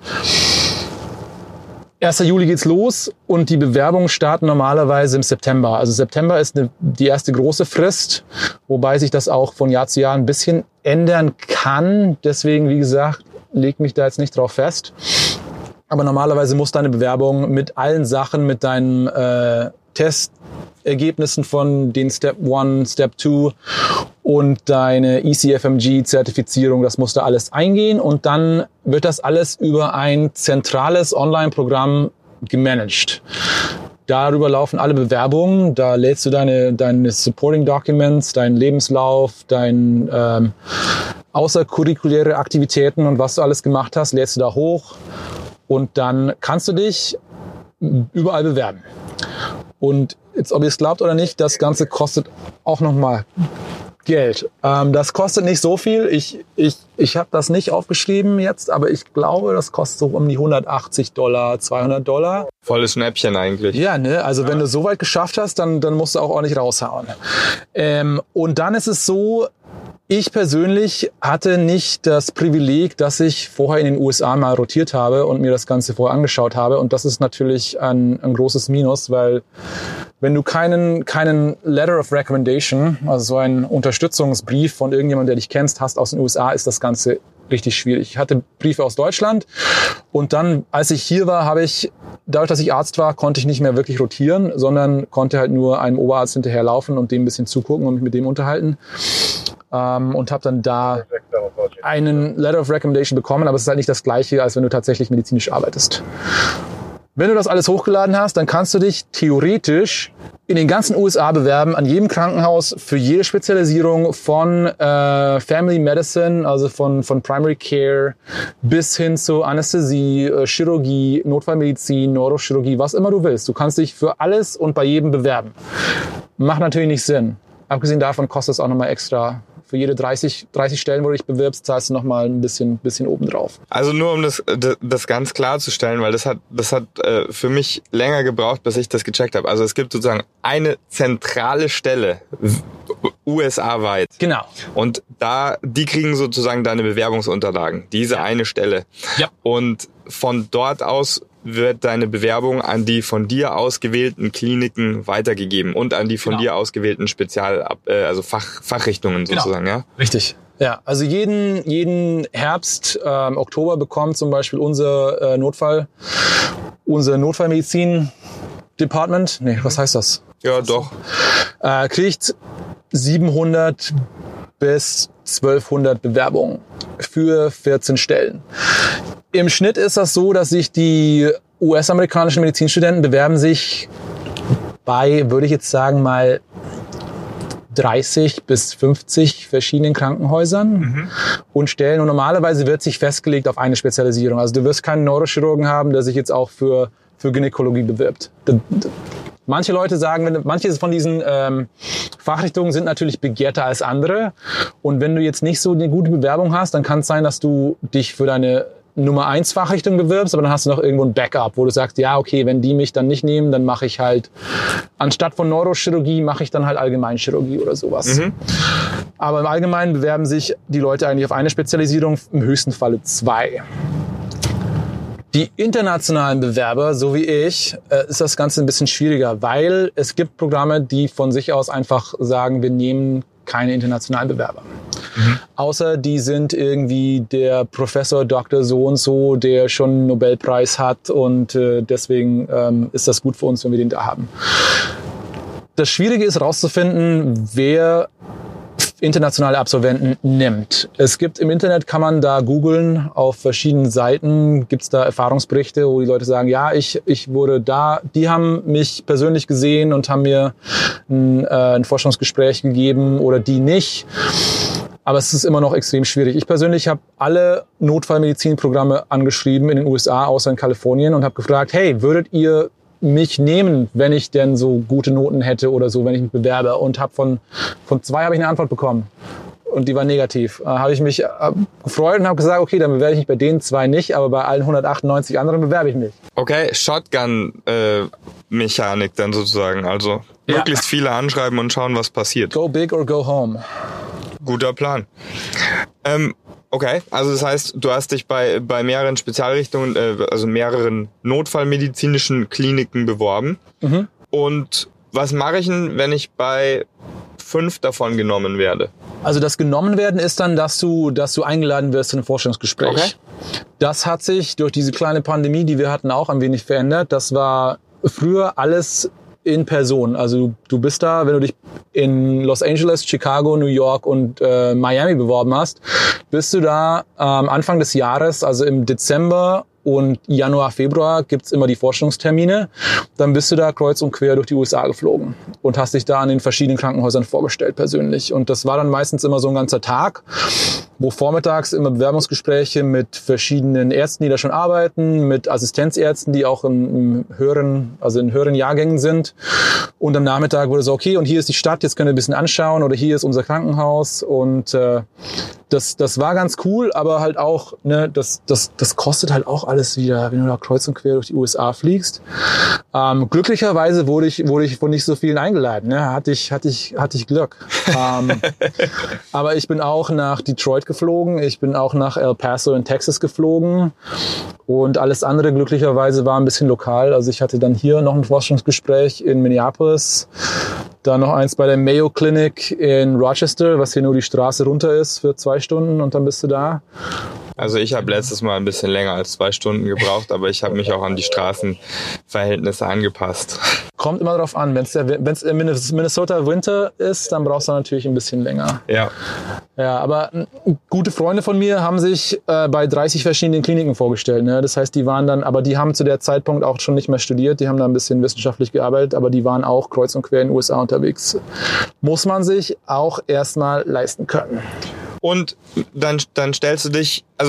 1. Juli geht's los und die Bewerbungen starten normalerweise im September. Also September ist die erste große Frist, wobei sich das auch von Jahr zu Jahr ein bisschen ändern kann. Deswegen, wie gesagt, leg mich da jetzt nicht drauf fest. Aber normalerweise muss deine Bewerbung mit allen Sachen, mit deinen äh, Testergebnissen von den Step 1, Step 2 und deine ECFMG-Zertifizierung, das muss da alles eingehen und dann wird das alles über ein zentrales Online-Programm gemanagt. Darüber laufen alle Bewerbungen. Da lädst du deine, deine Supporting Documents, deinen Lebenslauf, dein ähm, außerkurrikuläre Aktivitäten und was du alles gemacht hast, lädst du da hoch und dann kannst du dich überall bewerben. Und jetzt, ob ihr es glaubt oder nicht, das Ganze kostet auch nochmal Geld. Ähm, das kostet nicht so viel. Ich, ich, ich habe das nicht aufgeschrieben jetzt, aber ich glaube, das kostet so um die 180 Dollar, 200 Dollar.
Volles Schnäppchen eigentlich.
Ja, ne? Also ja. wenn du so weit geschafft hast, dann, dann musst du auch ordentlich raushauen. Ähm, und dann ist es so, ich persönlich hatte nicht das Privileg, dass ich vorher in den USA mal rotiert habe und mir das Ganze vorher angeschaut habe. Und das ist natürlich ein, ein großes Minus, weil wenn du keinen, keinen Letter of Recommendation, also so einen Unterstützungsbrief von irgendjemandem, der dich kennst, hast aus den USA, ist das Ganze richtig schwierig. Ich hatte Briefe aus Deutschland und dann, als ich hier war, habe ich, dadurch, dass ich Arzt war, konnte ich nicht mehr wirklich rotieren, sondern konnte halt nur einem Oberarzt hinterherlaufen und dem ein bisschen zugucken und mich mit dem unterhalten ähm, und habe dann da einen Letter of Recommendation bekommen, aber es ist halt nicht das gleiche, als wenn du tatsächlich medizinisch arbeitest. Wenn du das alles hochgeladen hast, dann kannst du dich theoretisch in den ganzen USA bewerben, an jedem Krankenhaus für jede Spezialisierung von äh, Family Medicine, also von, von Primary Care bis hin zu Anästhesie, äh, Chirurgie, Notfallmedizin, Neurochirurgie, was immer du willst. Du kannst dich für alles und bei jedem bewerben. Macht natürlich nicht Sinn. Abgesehen davon kostet es auch nochmal extra für jede 30, 30 Stellen, wo du dich bewirbst, zahlst du nochmal ein bisschen, bisschen obendrauf.
Also nur um das, das ganz klarzustellen, weil das hat, das hat äh, für mich länger gebraucht, bis ich das gecheckt habe. Also es gibt sozusagen eine zentrale Stelle, USA-weit.
Genau.
Und da, die kriegen sozusagen deine Bewerbungsunterlagen, diese eine Stelle.
Ja.
Und von dort aus wird deine Bewerbung an die von dir ausgewählten Kliniken weitergegeben und an die von genau. dir ausgewählten Spezial, äh, also Fach, Fachrichtungen genau. sozusagen, genau. ja?
Richtig. Ja, also jeden, jeden Herbst, ähm, Oktober bekommt zum Beispiel unser äh, Notfall, unser Notfallmedizin Department, nee, was heißt das?
Ja, doch.
Äh, kriegt 700 bis 1200 Bewerbungen für 14 Stellen. Im Schnitt ist das so, dass sich die US-amerikanischen Medizinstudenten bewerben sich bei, würde ich jetzt sagen, mal 30 bis 50 verschiedenen Krankenhäusern mhm. und Stellen. Und normalerweise wird sich festgelegt auf eine Spezialisierung. Also du wirst keinen Neurochirurgen haben, der sich jetzt auch für, für Gynäkologie bewirbt. Manche Leute sagen, wenn, manche von diesen ähm, Fachrichtungen sind natürlich begehrter als andere. Und wenn du jetzt nicht so eine gute Bewerbung hast, dann kann es sein, dass du dich für deine Nummer eins Fachrichtung bewirbst, aber dann hast du noch irgendwo ein Backup, wo du sagst, ja, okay, wenn die mich dann nicht nehmen, dann mache ich halt, anstatt von Neurochirurgie, mache ich dann halt Allgemeinchirurgie oder sowas. Mhm. Aber im Allgemeinen bewerben sich die Leute eigentlich auf eine Spezialisierung, im höchsten Falle zwei. Die internationalen Bewerber, so wie ich, äh, ist das Ganze ein bisschen schwieriger, weil es gibt Programme, die von sich aus einfach sagen, wir nehmen keine internationalen Bewerber. Mhm. Außer die sind irgendwie der Professor Dr. so und so, der schon einen Nobelpreis hat und äh, deswegen ähm, ist das gut für uns, wenn wir den da haben. Das Schwierige ist herauszufinden, wer internationale Absolventen nimmt. Es gibt im Internet, kann man da googeln, auf verschiedenen Seiten gibt es da Erfahrungsberichte, wo die Leute sagen, ja, ich, ich wurde da, die haben mich persönlich gesehen und haben mir ein, äh, ein Forschungsgespräch gegeben oder die nicht. Aber es ist immer noch extrem schwierig. Ich persönlich habe alle Notfallmedizinprogramme angeschrieben in den USA, außer in Kalifornien, und habe gefragt, hey, würdet ihr mich nehmen, wenn ich denn so gute Noten hätte oder so, wenn ich mich bewerbe? Und habe von, von zwei habe ich eine Antwort bekommen. Und die war negativ. Da habe ich mich äh, gefreut und habe gesagt, okay, dann bewerbe ich mich bei den zwei nicht, aber bei allen 198 anderen bewerbe ich mich.
Okay, Shotgun-Mechanik äh, dann sozusagen. Also ja. möglichst viele anschreiben und schauen, was passiert.
Go big or go home.
Guter Plan. Ähm, Okay, also das heißt, du hast dich bei, bei mehreren Spezialrichtungen, äh, also mehreren notfallmedizinischen Kliniken beworben.
Mhm.
Und was mache ich denn, wenn ich bei fünf davon genommen werde?
Also das genommen werden ist dann, dass du, dass du eingeladen wirst zu einem Vorstellungsgespräch.
Okay.
Das hat sich durch diese kleine Pandemie, die wir hatten, auch ein wenig verändert. Das war früher alles in Person. Also du bist da, wenn du dich in Los Angeles, Chicago, New York und äh, Miami beworben hast, bist du da ähm, Anfang des Jahres, also im Dezember und Januar, Februar gibt's immer die Forschungstermine. Dann bist du da kreuz und quer durch die USA geflogen und hast dich da an den verschiedenen Krankenhäusern vorgestellt persönlich. Und das war dann meistens immer so ein ganzer Tag, wo vormittags immer Bewerbungsgespräche mit verschiedenen Ärzten, die da schon arbeiten, mit Assistenzärzten, die auch in, im höheren, also in höheren Jahrgängen sind. Und am Nachmittag wurde so, okay, und hier ist die Stadt, jetzt könnt ihr ein bisschen anschauen oder hier ist unser Krankenhaus. Und äh, das, das war ganz cool, aber halt auch, ne, das, das, das kostet halt auch alles wieder, wenn du da kreuz und quer durch die USA fliegst. Ähm, glücklicherweise wurde ich, wurde ich von nicht so vielen eingeladen. Ne? Hatte ich, hatte ich, hatte ich Glück. ähm, aber ich bin auch nach Detroit geflogen. Ich bin auch nach El Paso in Texas geflogen. Und alles andere glücklicherweise war ein bisschen lokal. Also ich hatte dann hier noch ein Forschungsgespräch in Minneapolis. Dann noch eins bei der Mayo Clinic in Rochester, was hier nur die Straße runter ist für zwei Stunden und dann bist du da.
Also ich habe letztes Mal ein bisschen länger als zwei Stunden gebraucht, aber ich habe mich auch an die Straßenverhältnisse angepasst.
Kommt immer darauf an. Wenn es wenn's in Minnesota Winter ist, dann brauchst du natürlich ein bisschen länger.
Ja.
Ja, aber m, gute Freunde von mir haben sich äh, bei 30 verschiedenen Kliniken vorgestellt. Ne? Das heißt, die waren dann, aber die haben zu der Zeitpunkt auch schon nicht mehr studiert. Die haben da ein bisschen wissenschaftlich gearbeitet, aber die waren auch kreuz und quer in den USA unterwegs. Muss man sich auch erstmal leisten können.
Und dann, dann stellst du dich, also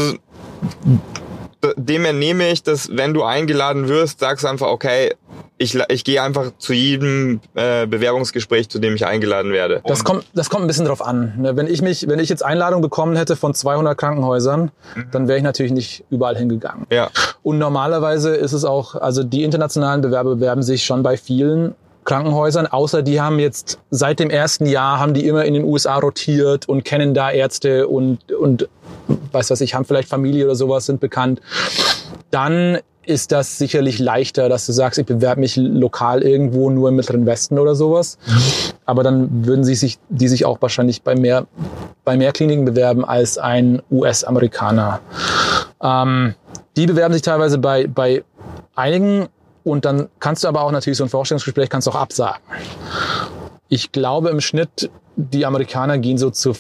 dem entnehme ich, dass wenn du eingeladen wirst, sagst du einfach, okay, ich, ich gehe einfach zu jedem äh, Bewerbungsgespräch, zu dem ich eingeladen werde.
Das kommt, das kommt ein bisschen drauf an. ne? Wenn ich mich, wenn ich jetzt Einladung bekommen hätte von 200 Krankenhäusern, dann wäre ich natürlich nicht überall hingegangen.
ja.
Und normalerweise ist es auch, also die internationalen Bewerber bewerben sich schon bei vielen Krankenhäusern, außer die haben jetzt seit dem ersten Jahr haben die immer in den USA rotiert und kennen da Ärzte und, und weiß was ich, haben vielleicht Familie oder sowas, sind bekannt. Dann ist das sicherlich leichter, dass du sagst, ich bewerbe mich lokal irgendwo nur im Mittleren Westen oder sowas. Aber dann würden sie sich, die sich auch wahrscheinlich bei mehr, bei mehr Kliniken bewerben als ein US-Amerikaner. Ähm, die bewerben sich teilweise bei, bei einigen und dann kannst du aber auch natürlich so ein Vorstellungsgespräch kannst du auch absagen. Ich glaube im Schnitt, die Amerikaner gehen so zu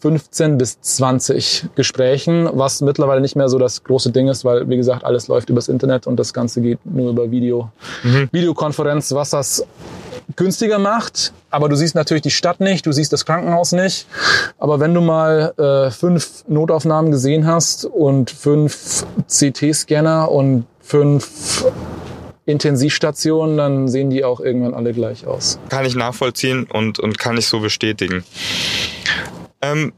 15 bis 20 Gesprächen, was mittlerweile nicht mehr so das große Ding ist, weil wie gesagt, alles läuft übers Internet und das Ganze geht nur über Video, Videokonferenz, was das günstiger macht. Aber du siehst natürlich die Stadt nicht, du siehst das Krankenhaus nicht. Aber wenn du mal äh, fünf Notaufnahmen gesehen hast und fünf CT-Scanner und fünf Intensivstationen, dann sehen die auch irgendwann alle gleich aus.
Kann ich nachvollziehen und, und kann ich so bestätigen. Ähm,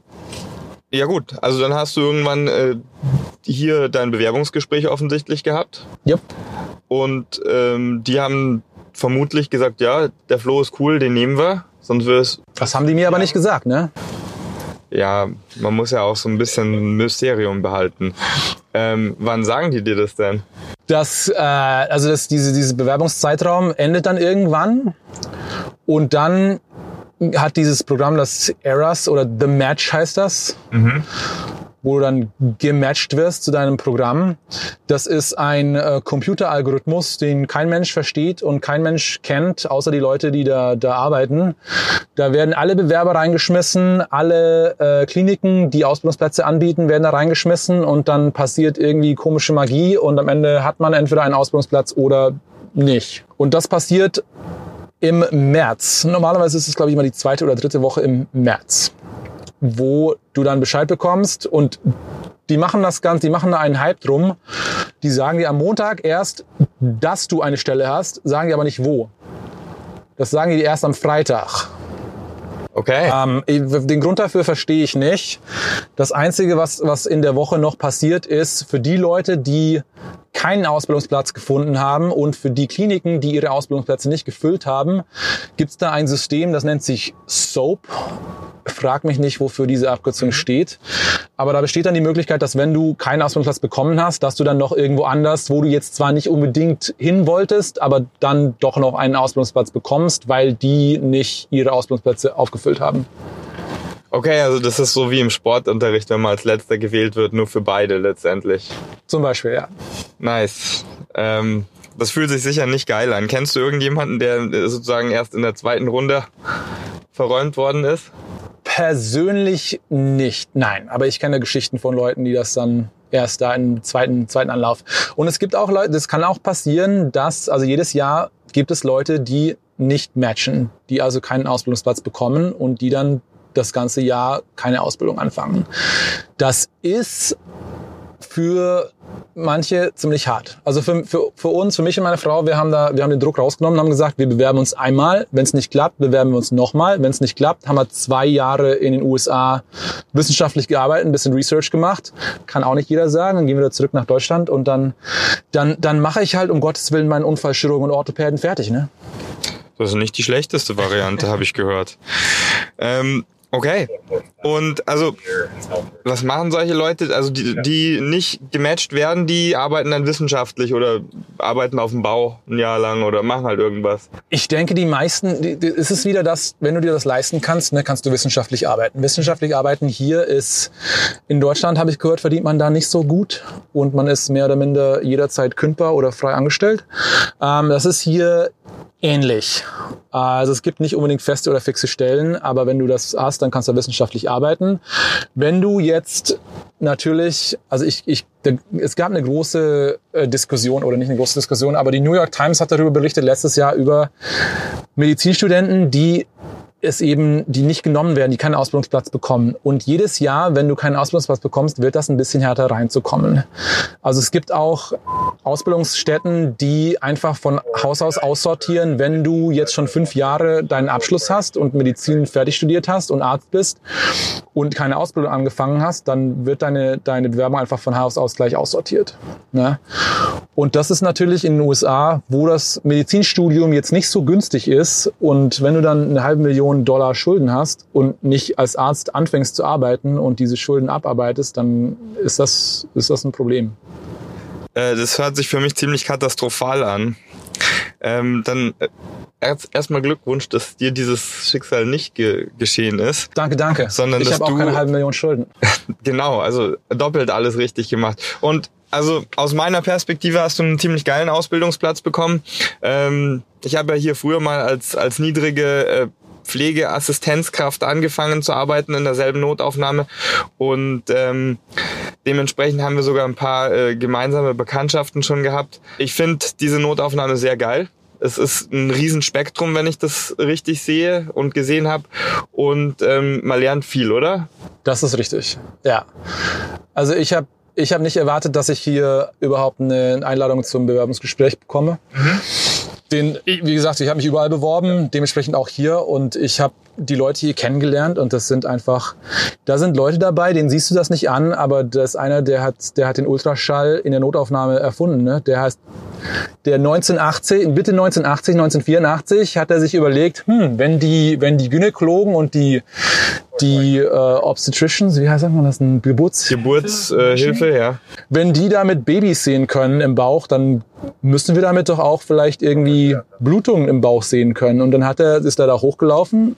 ja gut, also dann hast du irgendwann äh, hier dein Bewerbungsgespräch offensichtlich gehabt
Yep.
und ähm, die haben vermutlich gesagt, ja, der Flo ist cool, den nehmen wir. Sonst es,
Das haben die mir aber nicht gesagt, ne?
Ja, man muss ja auch so ein bisschen Mysterium behalten. Ähm, wann sagen die dir das denn?
Das, äh, also das, diese, diese Bewerbungszeitraum endet dann irgendwann und dann hat dieses Programm das Eras oder The Match heißt das, wo du dann gematcht wirst zu deinem Programm. Das ist ein äh, Computeralgorithmus, den kein Mensch versteht und kein Mensch kennt, außer die Leute, die da, da arbeiten. Da werden alle Bewerber reingeschmissen, alle äh, Kliniken, die Ausbildungsplätze anbieten, werden da reingeschmissen und dann passiert irgendwie komische Magie und am Ende hat man entweder einen Ausbildungsplatz oder nicht. Und das passiert im März. Normalerweise ist es, glaube ich, immer die zweite oder dritte Woche im März, wo du dann Bescheid bekommst und die machen das Ganze, die machen da einen Hype drum. Die sagen dir am Montag erst, dass du eine Stelle hast, sagen dir aber nicht wo. Das sagen die erst am Freitag.
Okay.
Ähm, den Grund dafür verstehe ich nicht. Das Einzige, was, was in der Woche noch passiert ist, für die Leute, die keinen Ausbildungsplatz gefunden haben und für die Kliniken, die ihre Ausbildungsplätze nicht gefüllt haben, gibt es da ein System, das nennt sich SOAP. Frag mich nicht, wofür diese Abkürzung steht. Aber da besteht dann die Möglichkeit, dass wenn du keinen Ausbildungsplatz bekommen hast, dass du dann noch irgendwo anders, wo du jetzt zwar nicht unbedingt hin wolltest, aber dann doch noch einen Ausbildungsplatz bekommst, weil die nicht ihre Ausbildungsplätze aufgefüllt haben.
Okay, also das ist so wie im Sportunterricht, wenn man als letzter gewählt wird, nur für beide letztendlich.
Zum Beispiel, ja.
Nice. Ähm, das fühlt sich sicher nicht geil an. Kennst du irgendjemanden, der sozusagen erst in der zweiten Runde verräumt worden ist?
Persönlich nicht, nein. Aber ich kenne Geschichten von Leuten, die das dann erst da im zweiten, zweiten Anlauf. Und es gibt auch Leute, das kann auch passieren, dass, also jedes Jahr gibt es Leute, die nicht matchen, die also keinen Ausbildungsplatz bekommen und die dann das ganze Jahr keine Ausbildung anfangen. Das ist für manche ziemlich hart. Also für, für, für uns, für mich und meine Frau, wir haben da, wir haben den Druck rausgenommen, haben gesagt, wir bewerben uns einmal. Wenn es nicht klappt, bewerben wir uns nochmal. Wenn es nicht klappt, haben wir zwei Jahre in den USA wissenschaftlich gearbeitet, ein bisschen Research gemacht. Kann auch nicht jeder sagen. Dann gehen wir wieder zurück nach Deutschland und dann, dann, dann mache ich halt um Gottes Willen meinen Unfallchirurgen und Orthopäden fertig, ne?
Das ist nicht die schlechteste Variante, habe ich gehört. Ähm, Okay. Und also, was machen solche Leute? Also die, die nicht gematcht werden, die arbeiten dann wissenschaftlich oder arbeiten auf dem Bau ein Jahr lang oder machen halt irgendwas.
Ich denke, die meisten, die, die, es ist wieder das, wenn du dir das leisten kannst, ne, kannst du wissenschaftlich arbeiten. Wissenschaftlich arbeiten hier ist, in Deutschland habe ich gehört, verdient man da nicht so gut und man ist mehr oder minder jederzeit kündbar oder frei angestellt. Ähm, das ist hier ähnlich. Also es gibt nicht unbedingt feste oder fixe Stellen, aber wenn du das hast, dann kannst du wissenschaftlich arbeiten. Wenn du jetzt natürlich, also ich, ich es gab eine große äh, Diskussion oder nicht eine große Diskussion, aber die New York Times hat darüber berichtet letztes Jahr über Medizinstudenten, die es eben, die nicht genommen werden, die keinen Ausbildungsplatz bekommen. Und jedes Jahr, wenn du keinen Ausbildungsplatz bekommst, wird das ein bisschen härter reinzukommen. Also es gibt auch Ausbildungsstätten, die einfach von Haus aus aussortieren, wenn du jetzt schon fünf Jahre deinen Abschluss hast und Medizin fertig studiert hast und Arzt bist und keine Ausbildung angefangen hast, dann wird deine, deine Bewerbung einfach von Haus aus gleich aussortiert. Ne? Und das ist natürlich in den USA, wo das Medizinstudium jetzt nicht so günstig ist und wenn du dann eine halbe Million Millionen Dollar Schulden hast und nicht als Arzt anfängst zu arbeiten und diese Schulden abarbeitest, dann ist das, ist das ein Problem.
Äh, das hört sich für mich ziemlich katastrophal an. Ähm, dann äh, erstmal Glückwunsch, dass dir dieses Schicksal nicht ge geschehen ist.
Danke, danke.
Sondern
ich habe auch keine halbe Million Schulden.
genau, also doppelt alles richtig gemacht. Und also aus meiner Perspektive hast du einen ziemlich geilen Ausbildungsplatz bekommen. Ähm, ich habe ja hier früher mal als als niedrige äh, Pflegeassistenzkraft angefangen zu arbeiten in derselben Notaufnahme und ähm, dementsprechend haben wir sogar ein paar äh, gemeinsame Bekanntschaften schon gehabt. Ich finde diese Notaufnahme sehr geil. Es ist ein Riesenspektrum, wenn ich das richtig sehe und gesehen habe. Und ähm, man lernt viel, oder?
Das ist richtig, ja. Also ich habe ich hab nicht erwartet, dass ich hier überhaupt eine Einladung zum Bewerbungsgespräch bekomme. Mhm den, wie gesagt, ich habe mich überall beworben, dementsprechend auch hier. Und ich habe die Leute hier kennengelernt. Und das sind einfach, da sind Leute dabei, denen siehst du das nicht an, aber das einer, der hat, der hat den Ultraschall in der Notaufnahme erfunden, ne? Der heißt, der 1980, bitte 1980, 1984 hat er sich überlegt, hm, wenn die, wenn die Gynäkologen und die, die äh, Obstetricians, wie heißt man das, ein Geburts
Geburtshilfe, äh, ja.
Wenn die damit Babys sehen können im Bauch, dann müssen wir damit doch auch vielleicht irgendwie Blutungen im Bauch sehen können. Und dann hat er, ist er da hochgelaufen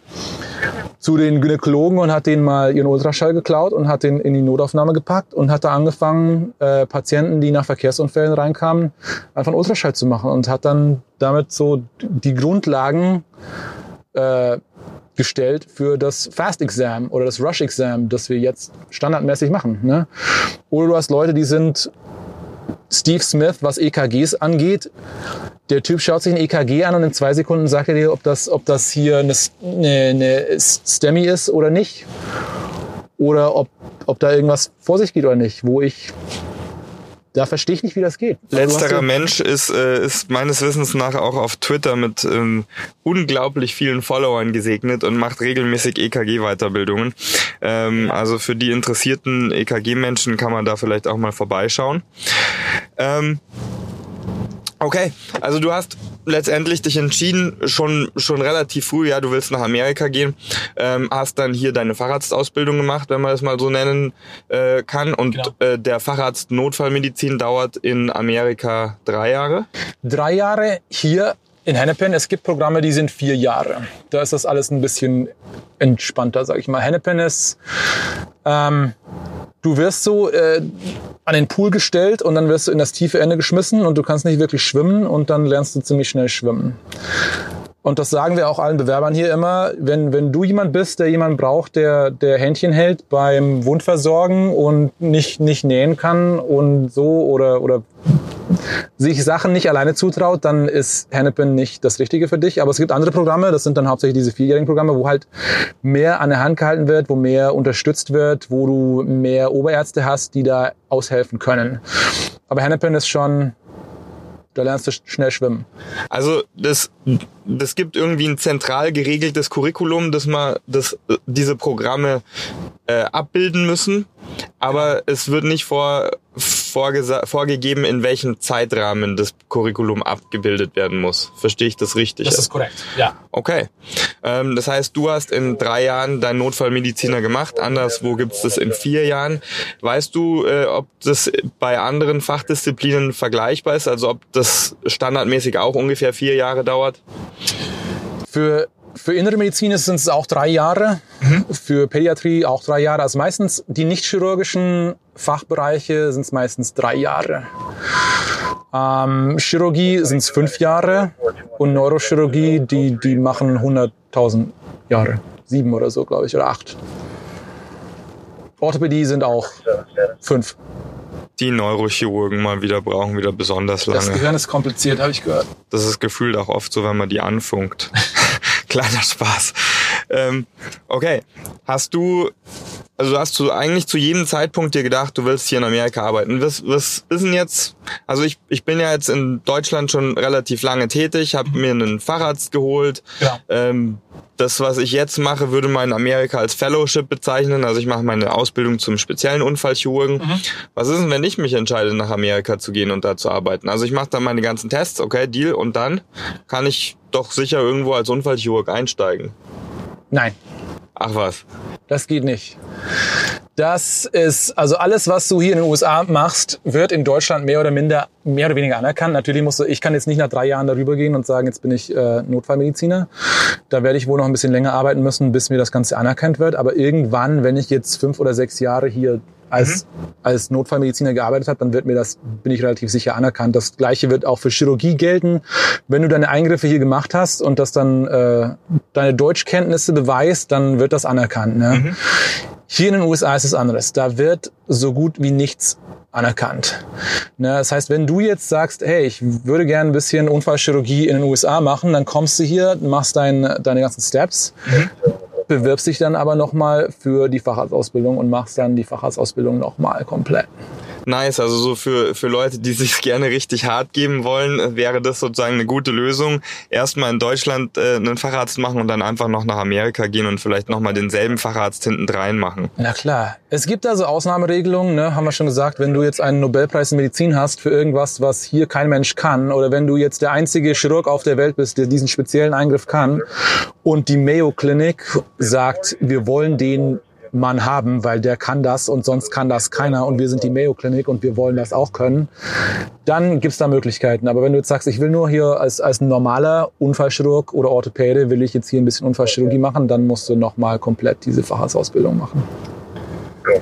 zu den Gynäkologen und hat denen mal ihren Ultraschall geklaut und hat den in die Notaufnahme gepackt und hat da angefangen, äh, Patienten, die nach Verkehrsunfällen reinkamen, einfach einen Ultraschall zu machen und hat dann damit so die Grundlagen äh, gestellt für das Fast Exam oder das Rush Exam, das wir jetzt standardmäßig machen. Ne? Oder du hast Leute, die sind Steve Smith, was EKGs angeht. Der Typ schaut sich ein EKG an und in zwei Sekunden sagt er dir, ob das, ob das hier eine, eine, eine STEMI ist oder nicht. Oder ob, ob da irgendwas vor sich geht oder nicht. Wo ich da verstehe ich nicht, wie das geht.
Letzterer Mensch ist, äh, ist meines Wissens nach auch auf Twitter mit ähm, unglaublich vielen Followern gesegnet und macht regelmäßig EKG-Weiterbildungen. Ähm, also für die interessierten EKG-Menschen kann man da vielleicht auch mal vorbeischauen. Ähm, Okay, also du hast letztendlich dich entschieden, schon schon relativ früh, ja, du willst nach Amerika gehen, ähm, hast dann hier deine Facharztausbildung gemacht, wenn man das mal so nennen äh, kann. Und genau. äh, der Facharzt Notfallmedizin dauert in Amerika drei Jahre.
Drei Jahre hier in Hennepin. Es gibt Programme, die sind vier Jahre. Da ist das alles ein bisschen entspannter, sag ich mal. Hennepin ist ähm, du wirst so äh, an den Pool gestellt und dann wirst du in das tiefe Ende geschmissen und du kannst nicht wirklich schwimmen und dann lernst du ziemlich schnell schwimmen. Und das sagen wir auch allen Bewerbern hier immer, wenn, wenn du jemand bist, der jemand braucht, der, der Händchen hält beim Wundversorgen und nicht, nicht nähen kann und so oder, oder sich Sachen nicht alleine zutraut, dann ist Hennepin nicht das Richtige für dich. Aber es gibt andere Programme, das sind dann hauptsächlich diese vierjährigen Programme, wo halt mehr an der Hand gehalten wird, wo mehr unterstützt wird, wo du mehr Oberärzte hast, die da aushelfen können. Aber Hennepin ist schon da lernst du schnell schwimmen.
Also das, das gibt irgendwie ein zentral geregeltes Curriculum, dass man das, diese Programme äh, abbilden müssen, aber es wird nicht vor vorgegeben, in welchem Zeitrahmen das Curriculum abgebildet werden muss. Verstehe ich das richtig?
Das ist korrekt, ja.
Okay. Ähm, das heißt, du hast in drei Jahren deinen Notfallmediziner gemacht. Anderswo gibt's das in vier Jahren. Weißt du, äh, ob das bei anderen Fachdisziplinen vergleichbar ist? Also ob das standardmäßig auch ungefähr vier Jahre dauert?
Für für innere Medizin sind es auch drei Jahre, mhm. für Pädiatrie auch drei Jahre. Also meistens die nicht chirurgischen Fachbereiche sind es meistens drei Jahre. Ähm, Chirurgie sind es fünf Jahre und Neurochirurgie, die, die machen 100.000 Jahre. Sieben oder so, glaube ich, oder acht. Orthopädie sind auch fünf.
Die Neurochirurgen mal wieder brauchen wieder besonders lange. Das
Gehirn ist kompliziert, habe ich gehört.
Das ist gefühlt auch oft so, wenn man die anfunkt. Kleiner Spaß. Ähm, okay, hast du, also du hast du eigentlich zu jedem Zeitpunkt dir gedacht, du willst hier in Amerika arbeiten. Was, was ist denn jetzt, also ich, ich bin ja jetzt in Deutschland schon relativ lange tätig, habe mir einen Facharzt geholt. Ja. Ähm, das, was ich jetzt mache, würde man in Amerika als Fellowship bezeichnen. Also ich mache meine Ausbildung zum speziellen Unfallchirurgen. Mhm. Was ist denn, wenn ich mich entscheide, nach Amerika zu gehen und da zu arbeiten? Also ich mache dann meine ganzen Tests, okay, Deal, und dann kann ich doch sicher irgendwo als Unfallchirurg einsteigen.
Nein.
Ach was.
Das geht nicht. Das ist, also alles, was du hier in den USA machst, wird in Deutschland mehr oder minder, mehr oder weniger anerkannt. Natürlich musst du, ich kann jetzt nicht nach drei Jahren darüber gehen und sagen, jetzt bin ich äh, Notfallmediziner. Da werde ich wohl noch ein bisschen länger arbeiten müssen, bis mir das Ganze anerkannt wird. Aber irgendwann, wenn ich jetzt fünf oder sechs Jahre hier als, mhm. als Notfallmediziner gearbeitet habe, dann wird mir das, bin ich relativ sicher anerkannt. Das Gleiche wird auch für Chirurgie gelten. Wenn du deine Eingriffe hier gemacht hast und das dann äh, deine Deutschkenntnisse beweist, dann wird das anerkannt. Ne? Mhm. Hier in den USA ist es anderes. Da wird so gut wie nichts anerkannt. Ne, das heißt, wenn du jetzt sagst, hey, ich würde gerne ein bisschen Unfallchirurgie in den USA machen, dann kommst du hier, machst dein, deine ganzen Steps, mhm bewirbst dich dann aber nochmal für die Facharztausbildung und machst dann die Facharztausbildung nochmal komplett.
Nice, also so für, für Leute, die sich gerne richtig hart geben wollen, wäre das sozusagen eine gute Lösung. Erstmal in Deutschland äh, einen Facharzt machen und dann einfach noch nach Amerika gehen und vielleicht nochmal denselben Facharzt hinten drein machen.
Na klar. Es gibt also Ausnahmeregelungen, ne, haben wir schon gesagt, wenn du jetzt einen Nobelpreis in Medizin hast für irgendwas, was hier kein Mensch kann, oder wenn du jetzt der einzige Chirurg auf der Welt bist, der diesen speziellen Eingriff kann und die Mayo Clinic sagt, wir wollen den Mann haben, weil der kann das und sonst kann das keiner und wir sind die Mayo Clinic und wir wollen das auch können, dann gibt's da Möglichkeiten. Aber wenn du jetzt sagst, ich will nur hier als, als normaler Unfallchirurg oder Orthopäde, will ich jetzt hier ein bisschen Unfallchirurgie machen, dann musst du nochmal komplett diese Facharztausbildung machen.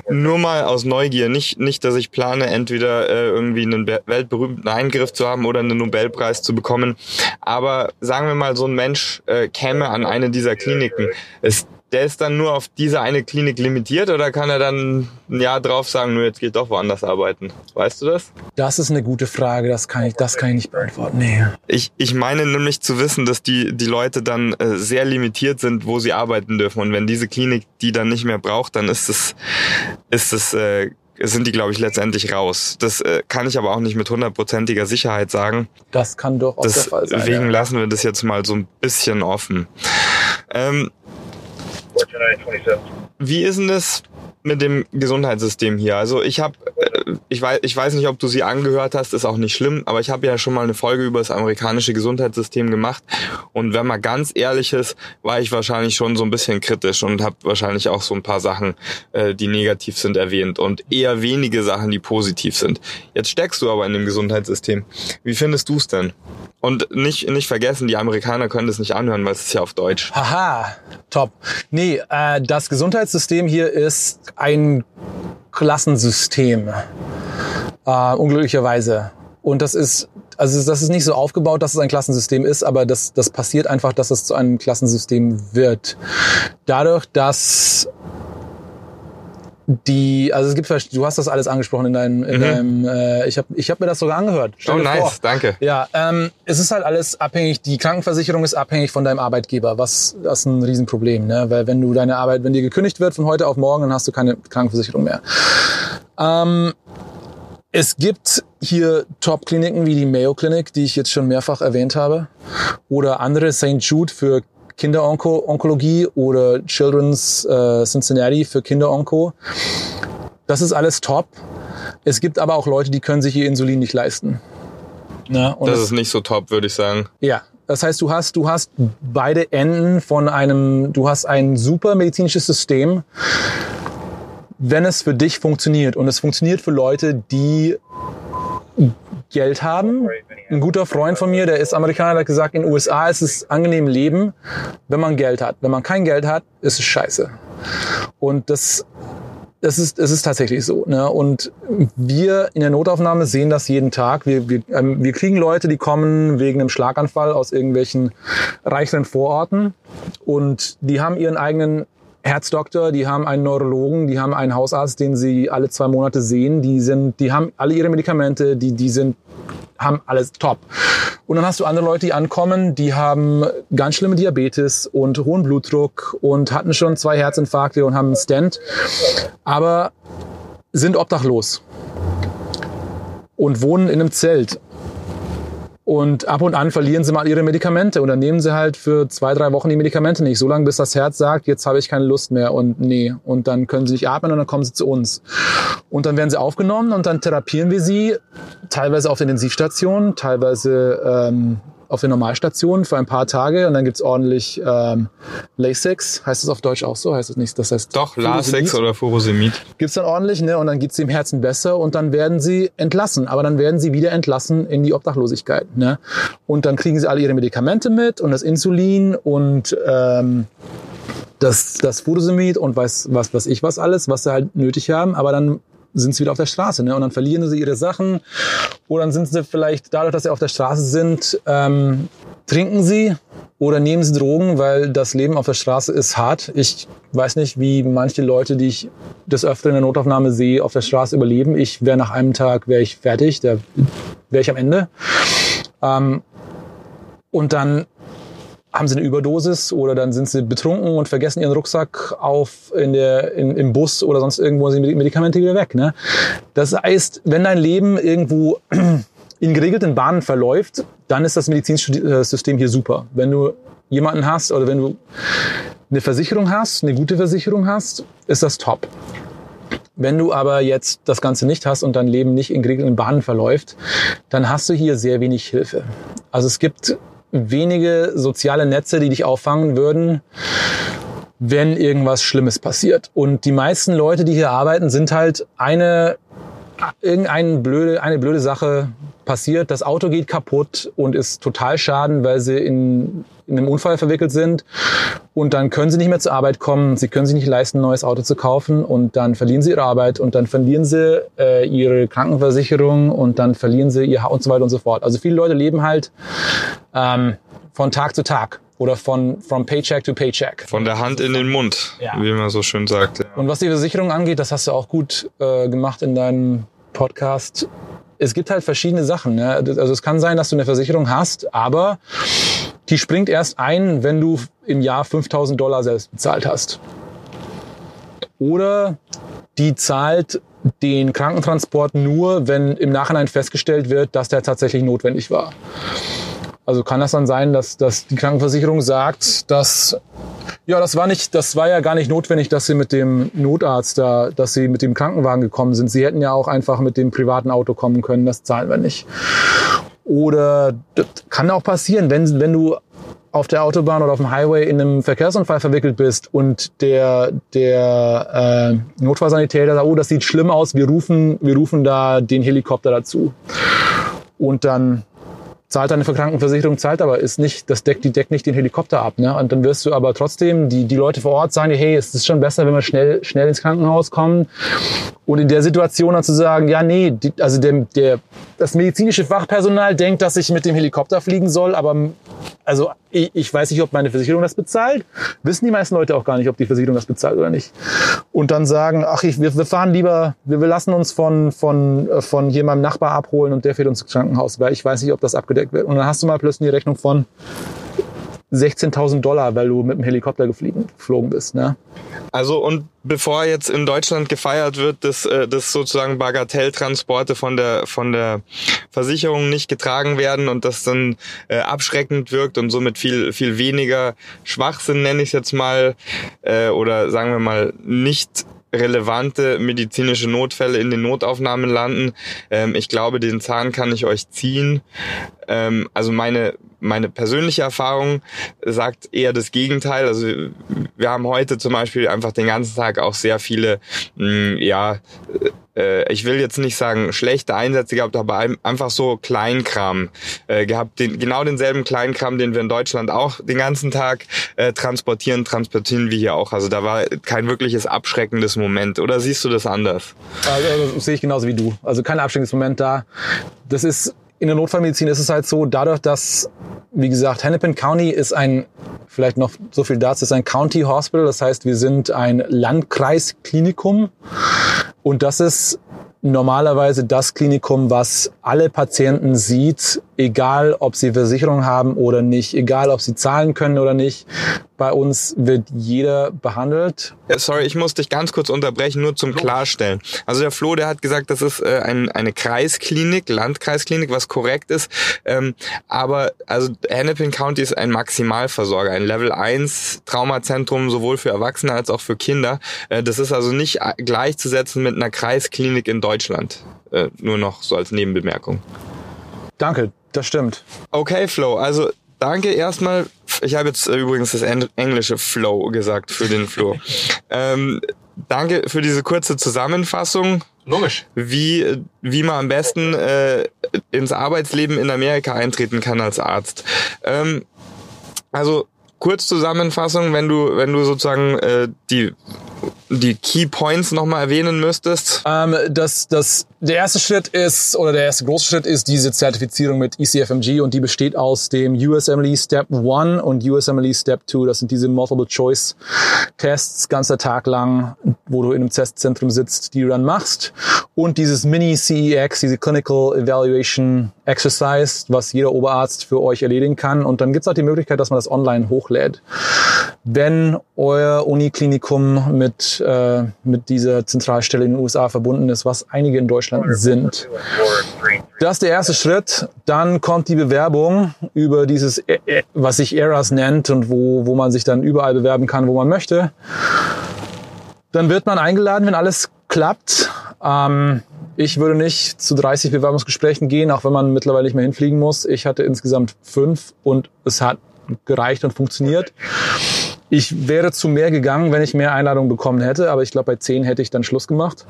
Nur mal aus Neugier, nicht, nicht, dass ich plane, entweder äh, irgendwie einen weltberühmten Eingriff zu haben oder einen Nobelpreis zu bekommen. Aber sagen wir mal, so ein Mensch äh, käme an eine dieser Kliniken. Es der ist dann nur auf diese eine Klinik limitiert oder kann er dann ein Jahr drauf sagen, nur jetzt geht doch woanders arbeiten? Weißt du das?
Das ist eine gute Frage, das kann ich, das kann ich nicht beantworten. Nee.
Ich, ich meine nämlich zu wissen, dass die, die Leute dann äh, sehr limitiert sind, wo sie arbeiten dürfen. Und wenn diese Klinik die dann nicht mehr braucht, dann ist es, ist es, äh, sind die, glaube ich, letztendlich raus. Das äh, kann ich aber auch nicht mit hundertprozentiger Sicherheit sagen.
Das kann doch auch der Fall sein.
Deswegen lassen wir das jetzt mal so ein bisschen offen. Ähm, wie ist denn das mit dem Gesundheitssystem hier? Also ich habe, ich weiß, ich weiß nicht, ob du sie angehört hast, ist auch nicht schlimm, aber ich habe ja schon mal eine Folge über das amerikanische Gesundheitssystem gemacht und wenn man ganz ehrlich ist, war ich wahrscheinlich schon so ein bisschen kritisch und habe wahrscheinlich auch so ein paar Sachen, äh, die negativ sind, erwähnt und eher wenige Sachen, die positiv sind. Jetzt steckst du aber in dem Gesundheitssystem. Wie findest du es denn? Und nicht, nicht vergessen, die Amerikaner können das nicht anhören, weil es ist ja auf Deutsch.
Haha, top. Nee, äh, das Gesundheitssystem hier ist ein Klassensystem. Äh, unglücklicherweise. Und das ist, also das ist nicht so aufgebaut, dass es ein Klassensystem ist, aber das, das passiert einfach, dass es zu einem Klassensystem wird. Dadurch, dass die, also es gibt, du hast das alles angesprochen in deinem, in mhm. deinem äh, ich habe ich hab mir das sogar angehört.
Stell oh, nice, vor. danke.
Ja, ähm, es ist halt alles abhängig, die Krankenversicherung ist abhängig von deinem Arbeitgeber, was, das ist ein Riesenproblem, ne? weil wenn du deine Arbeit, wenn dir gekündigt wird von heute auf morgen, dann hast du keine Krankenversicherung mehr. Ähm, es gibt hier Top-Kliniken wie die Mayo Clinic, die ich jetzt schon mehrfach erwähnt habe, oder andere St. Jude für Kinderonkologie oder Children's äh, Cincinnati für Kinderonko. Das ist alles top. Es gibt aber auch Leute, die können sich ihr Insulin nicht leisten.
Ja, das ist nicht so top, würde ich sagen.
Ja, das heißt, du hast, du hast beide Enden von einem, du hast ein super medizinisches System, wenn es für dich funktioniert. Und es funktioniert für Leute, die Geld haben. Ein guter Freund von mir, der ist Amerikaner, hat gesagt, in den USA ist es angenehm leben, wenn man Geld hat. Wenn man kein Geld hat, ist es scheiße. Und das, das ist, es ist tatsächlich so. Ne? Und wir in der Notaufnahme sehen das jeden Tag. Wir, wir, ähm, wir kriegen Leute, die kommen wegen einem Schlaganfall aus irgendwelchen reicheren Vororten und die haben ihren eigenen Herzdoktor, die haben einen Neurologen, die haben einen Hausarzt, den sie alle zwei Monate sehen, die sind, die haben alle ihre Medikamente, die, die sind, haben alles top. Und dann hast du andere Leute, die ankommen, die haben ganz schlimme Diabetes und hohen Blutdruck und hatten schon zwei Herzinfarkte und haben einen Stent, aber sind obdachlos und wohnen in einem Zelt und ab und an verlieren sie mal ihre Medikamente dann nehmen sie halt für zwei, drei Wochen die Medikamente nicht. So lange, bis das Herz sagt, jetzt habe ich keine Lust mehr und nee. Und dann können sie nicht atmen und dann kommen sie zu uns. Und dann werden sie aufgenommen und dann therapieren wir sie, teilweise auf den Intensivstationen, teilweise ähm, auf der Normalstation für ein paar Tage und dann gibt's ordentlich ähm, Lasix. Heißt das auf Deutsch auch so? Heißt das nicht? Das heißt
Doch, Lasix oder Furosemid.
Gibt's dann ordentlich, ne? Und dann geht's dem Herzen besser und dann werden sie entlassen. Aber dann werden sie wieder entlassen in die Obdachlosigkeit. Ne? Und dann kriegen sie alle ihre Medikamente mit und das Insulin und ähm, das, das Furosemid und weiß, was, was ich was alles, was sie halt nötig haben. Aber dann sind sie wieder auf der Straße. Ne? Und dann verlieren sie ihre Sachen. Oder dann sind sie vielleicht, dadurch, dass sie auf der Straße sind, ähm, trinken sie oder nehmen sie Drogen, weil das Leben auf der Straße ist hart. Ich weiß nicht, wie manche Leute, die ich des Öfteren in der Notaufnahme sehe, auf der Straße überleben. Ich wäre nach einem Tag wäre ich fertig, da wäre ich am Ende. Ähm, und dann haben sie eine Überdosis oder dann sind sie betrunken und vergessen ihren Rucksack auf in der, in, im Bus oder sonst irgendwo sind die Medikamente wieder weg. Ne? Das heißt, wenn dein Leben irgendwo in geregelten Bahnen verläuft, dann ist das medizinische System hier super. Wenn du jemanden hast oder wenn du eine Versicherung hast, eine gute Versicherung hast, ist das top. Wenn du aber jetzt das Ganze nicht hast und dein Leben nicht in geregelten Bahnen verläuft, dann hast du hier sehr wenig Hilfe. Also es gibt wenige soziale Netze, die dich auffangen würden, wenn irgendwas Schlimmes passiert. Und die meisten Leute, die hier arbeiten, sind halt eine irgendeine blöde, eine blöde Sache passiert. Das Auto geht kaputt und ist total schaden, weil sie in, in einem Unfall verwickelt sind. Und dann können sie nicht mehr zur Arbeit kommen. Sie können sich nicht leisten, ein neues Auto zu kaufen. Und dann verlieren sie ihre Arbeit und dann verlieren sie äh, ihre Krankenversicherung und dann verlieren sie ihr und so weiter und so fort. Also viele Leute leben halt ähm, von Tag zu Tag oder von from Paycheck to Paycheck.
Von der Hand in den Mund, ja. wie man so schön sagt.
Und was die Versicherung angeht, das hast du auch gut äh, gemacht in deinem Podcast. Es gibt halt verschiedene Sachen. Ne? Also es kann sein, dass du eine Versicherung hast, aber die springt erst ein, wenn du im Jahr 5000 Dollar selbst bezahlt hast. Oder die zahlt den Krankentransport nur, wenn im Nachhinein festgestellt wird, dass der tatsächlich notwendig war. Also kann das dann sein, dass, dass die Krankenversicherung sagt, dass ja, das war nicht, das war ja gar nicht notwendig, dass sie mit dem Notarzt da, dass sie mit dem Krankenwagen gekommen sind. Sie hätten ja auch einfach mit dem privaten Auto kommen können. Das zahlen wir nicht. Oder das kann auch passieren, wenn, wenn du auf der Autobahn oder auf dem Highway in einem Verkehrsunfall verwickelt bist und der, der äh, Notfallsanitäter sagt, oh, das sieht schlimm aus, wir rufen, wir rufen da den Helikopter dazu. Und dann zahlt deine Krankenversicherung, zahlt aber ist nicht, das deckt, die deckt nicht den Helikopter ab. Ne? Und dann wirst du aber trotzdem, die, die Leute vor Ort sagen dir, hey, es ist schon besser, wenn wir schnell, schnell ins Krankenhaus kommen. Und in der Situation dann zu sagen, ja, nee, die, also der, der, das medizinische Fachpersonal denkt, dass ich mit dem Helikopter fliegen soll, aber also ich, ich weiß nicht, ob meine Versicherung das bezahlt. Wissen die meisten Leute auch gar nicht, ob die Versicherung das bezahlt oder nicht. Und dann sagen, ach, ich, wir, wir fahren lieber, wir, wir lassen uns von, von, von jemandem Nachbar abholen und der fährt uns ins Krankenhaus, weil ich weiß nicht, ob das abgedeckt wird. Und dann hast du mal plötzlich eine Rechnung von 16.000 Dollar, weil du mit dem Helikopter geflogen bist. Ne?
Also und bevor jetzt in Deutschland gefeiert wird, dass, äh, dass sozusagen Bagatelltransporte von der von der Versicherung nicht getragen werden und das dann äh, abschreckend wirkt und somit viel viel weniger Schwachsinn nenne ich es jetzt mal äh, oder sagen wir mal nicht relevante medizinische Notfälle in den Notaufnahmen landen. Ähm, ich glaube, den Zahn kann ich euch ziehen. Ähm, also meine meine persönliche Erfahrung sagt eher das Gegenteil. Also wir haben heute zum Beispiel einfach den ganzen Tag auch sehr viele, mh, mm, ja, ich will jetzt nicht sagen schlechte Einsätze gehabt, aber einfach so Kleinkram äh, gehabt. Den, genau denselben Kleinkram, den wir in Deutschland auch den ganzen Tag äh, transportieren, transportieren wir hier auch. Also da war kein wirkliches abschreckendes Moment. Oder siehst du das anders?
Also, also sehe ich genauso wie du. Also kein abschreckendes Moment da. Das ist in der Notfallmedizin ist es halt so, dadurch, dass, wie gesagt, Hennepin County ist ein, vielleicht noch so viel dazu, ist ein County Hospital. Das heißt, wir sind ein Landkreisklinikum. Und das ist normalerweise das Klinikum, was alle Patienten sieht, egal ob sie Versicherung haben oder nicht, egal ob sie zahlen können oder nicht. Bei uns wird jeder behandelt.
Ja, sorry, ich muss dich ganz kurz unterbrechen, nur zum Klarstellen. Also der Flo, der hat gesagt, das ist äh, ein, eine Kreisklinik, Landkreisklinik, was korrekt ist. Ähm, aber also Hennepin County ist ein Maximalversorger, ein Level 1 Traumazentrum sowohl für Erwachsene als auch für Kinder. Äh, das ist also nicht gleichzusetzen mit einer Kreisklinik in Deutschland. Äh, nur noch so als Nebenbemerkung.
Danke, das stimmt.
Okay, Flo, also danke erstmal. Ich habe jetzt äh, übrigens das englische Flow gesagt für den Flo. ähm, danke für diese kurze Zusammenfassung.
Logisch.
Wie, wie man am besten äh, ins Arbeitsleben in Amerika eintreten kann als Arzt. Ähm, also Kurzzusammenfassung, wenn du, wenn du sozusagen äh, die die Key Points nochmal erwähnen müsstest?
Ähm, das, das, der erste Schritt ist, oder der erste große Schritt ist diese Zertifizierung mit ECFMG und die besteht aus dem USMLE Step 1 und USMLE Step 2. Das sind diese Multiple-Choice-Tests, ganzer Tag lang, wo du in einem Testzentrum sitzt, die du dann machst. Und dieses Mini-CEX, diese Clinical Evaluation Exercise, was jeder Oberarzt für euch erledigen kann. Und dann gibt es auch die Möglichkeit, dass man das online hochlädt. Wenn euer Uniklinikum mit, äh, mit dieser Zentralstelle in den USA verbunden ist, was einige in Deutschland sind. Das ist der erste Schritt. Dann kommt die Bewerbung über dieses, äh, äh, was sich ERAS nennt und wo, wo man sich dann überall bewerben kann, wo man möchte. Dann wird man eingeladen, wenn alles klappt. Ähm, ich würde nicht zu 30 Bewerbungsgesprächen gehen, auch wenn man mittlerweile nicht mehr hinfliegen muss. Ich hatte insgesamt fünf und es hat gereicht und funktioniert. Ich wäre zu mehr gegangen, wenn ich mehr Einladungen bekommen hätte, aber ich glaube, bei zehn hätte ich dann Schluss gemacht.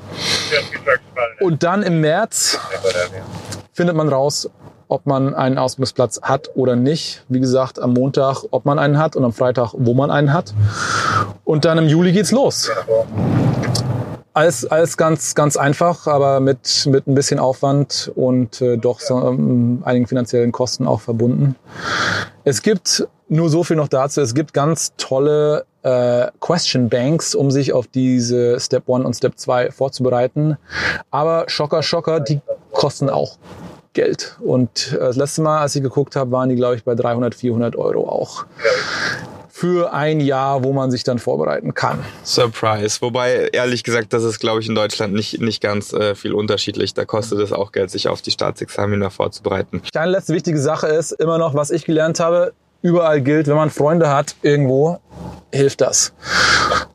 Und dann im März findet man raus, ob man einen Ausbildungsplatz hat oder nicht. Wie gesagt, am Montag, ob man einen hat und am Freitag, wo man einen hat. Und dann im Juli geht's los. Alles, alles ganz, ganz einfach, aber mit, mit ein bisschen Aufwand und äh, doch so, ähm, einigen finanziellen Kosten auch verbunden. Es gibt nur so viel noch dazu. Es gibt ganz tolle äh, Question Banks, um sich auf diese Step 1 und Step 2 vorzubereiten. Aber Schocker, Schocker, die kosten auch Geld. Und äh, das letzte Mal, als ich geguckt habe, waren die, glaube ich, bei 300, 400 Euro auch für ein Jahr, wo man sich dann vorbereiten kann.
Surprise. Wobei, ehrlich gesagt, das ist, glaube ich, in Deutschland nicht, nicht ganz äh, viel unterschiedlich. Da kostet es auch Geld, sich auf die Staatsexamina vorzubereiten.
Eine letzte wichtige Sache ist immer noch, was ich gelernt habe, überall gilt, wenn man Freunde hat irgendwo, hilft das.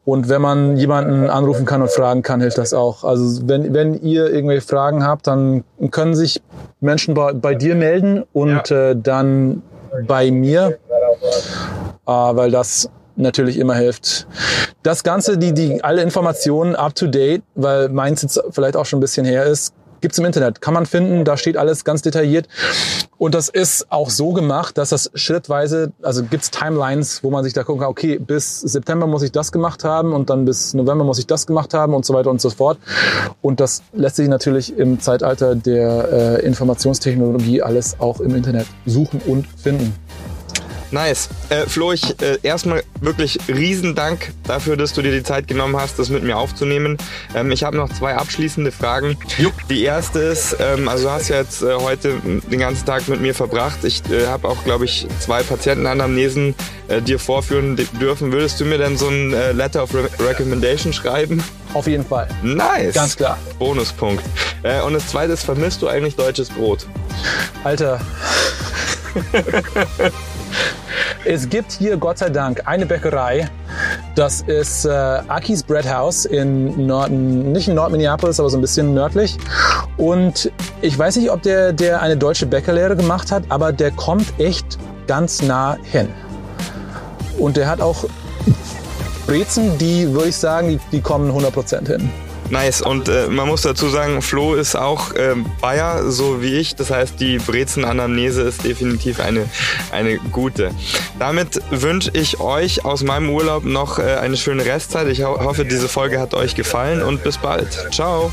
Und wenn man jemanden anrufen kann und fragen kann, hilft das auch. Also wenn, wenn ihr irgendwelche Fragen habt, dann können sich Menschen bei, bei dir melden und ja. äh, dann bei mir, äh, weil das natürlich immer hilft. Das Ganze, die, die alle Informationen up to date, weil meins jetzt vielleicht auch schon ein bisschen her ist, gibt's im Internet. Kann man finden, da steht alles ganz detailliert. Und das ist auch so gemacht, dass das schrittweise, also gibt's Timelines, wo man sich da gucken kann, okay, bis September muss ich das gemacht haben und dann bis November muss ich das gemacht haben und so weiter und so fort. Und das lässt sich natürlich im Zeitalter der äh, Informationstechnologie alles auch im Internet suchen und finden.
Nice. Äh, Flo, ich äh, erstmal wirklich riesen Dank dafür, dass du dir die Zeit genommen hast, das mit mir aufzunehmen. Ähm, ich habe noch zwei abschließende Fragen. Jupp. Die erste ist, ähm, also du hast ja jetzt äh, heute den ganzen Tag mit mir verbracht. Ich äh, habe auch, glaube ich, zwei Patientenanamnesen äh, dir vorführen dürfen. Würdest du mir denn so ein äh, Letter of Re Recommendation schreiben?
Auf jeden Fall.
Nice.
Ganz klar.
Bonuspunkt. Äh, und das zweite ist, vermisst du eigentlich deutsches Brot?
Alter. Es gibt hier Gott sei Dank eine Bäckerei. Das ist äh, Akis Bread House in Norden, nicht in Nord-Minneapolis, aber so ein bisschen nördlich. Und ich weiß nicht, ob der, der eine deutsche Bäckerlehre gemacht hat, aber der kommt echt ganz nah hin. Und der hat auch Brezen, die würde ich sagen, die, die kommen 100% hin.
Nice. Und äh, man muss dazu sagen, Flo ist auch äh, Bayer, so wie ich. Das heißt, die Brezen-Anamnese ist definitiv eine, eine gute. Damit wünsche ich euch aus meinem Urlaub noch äh, eine schöne Restzeit. Ich ho hoffe, diese Folge hat euch gefallen und bis bald. Ciao.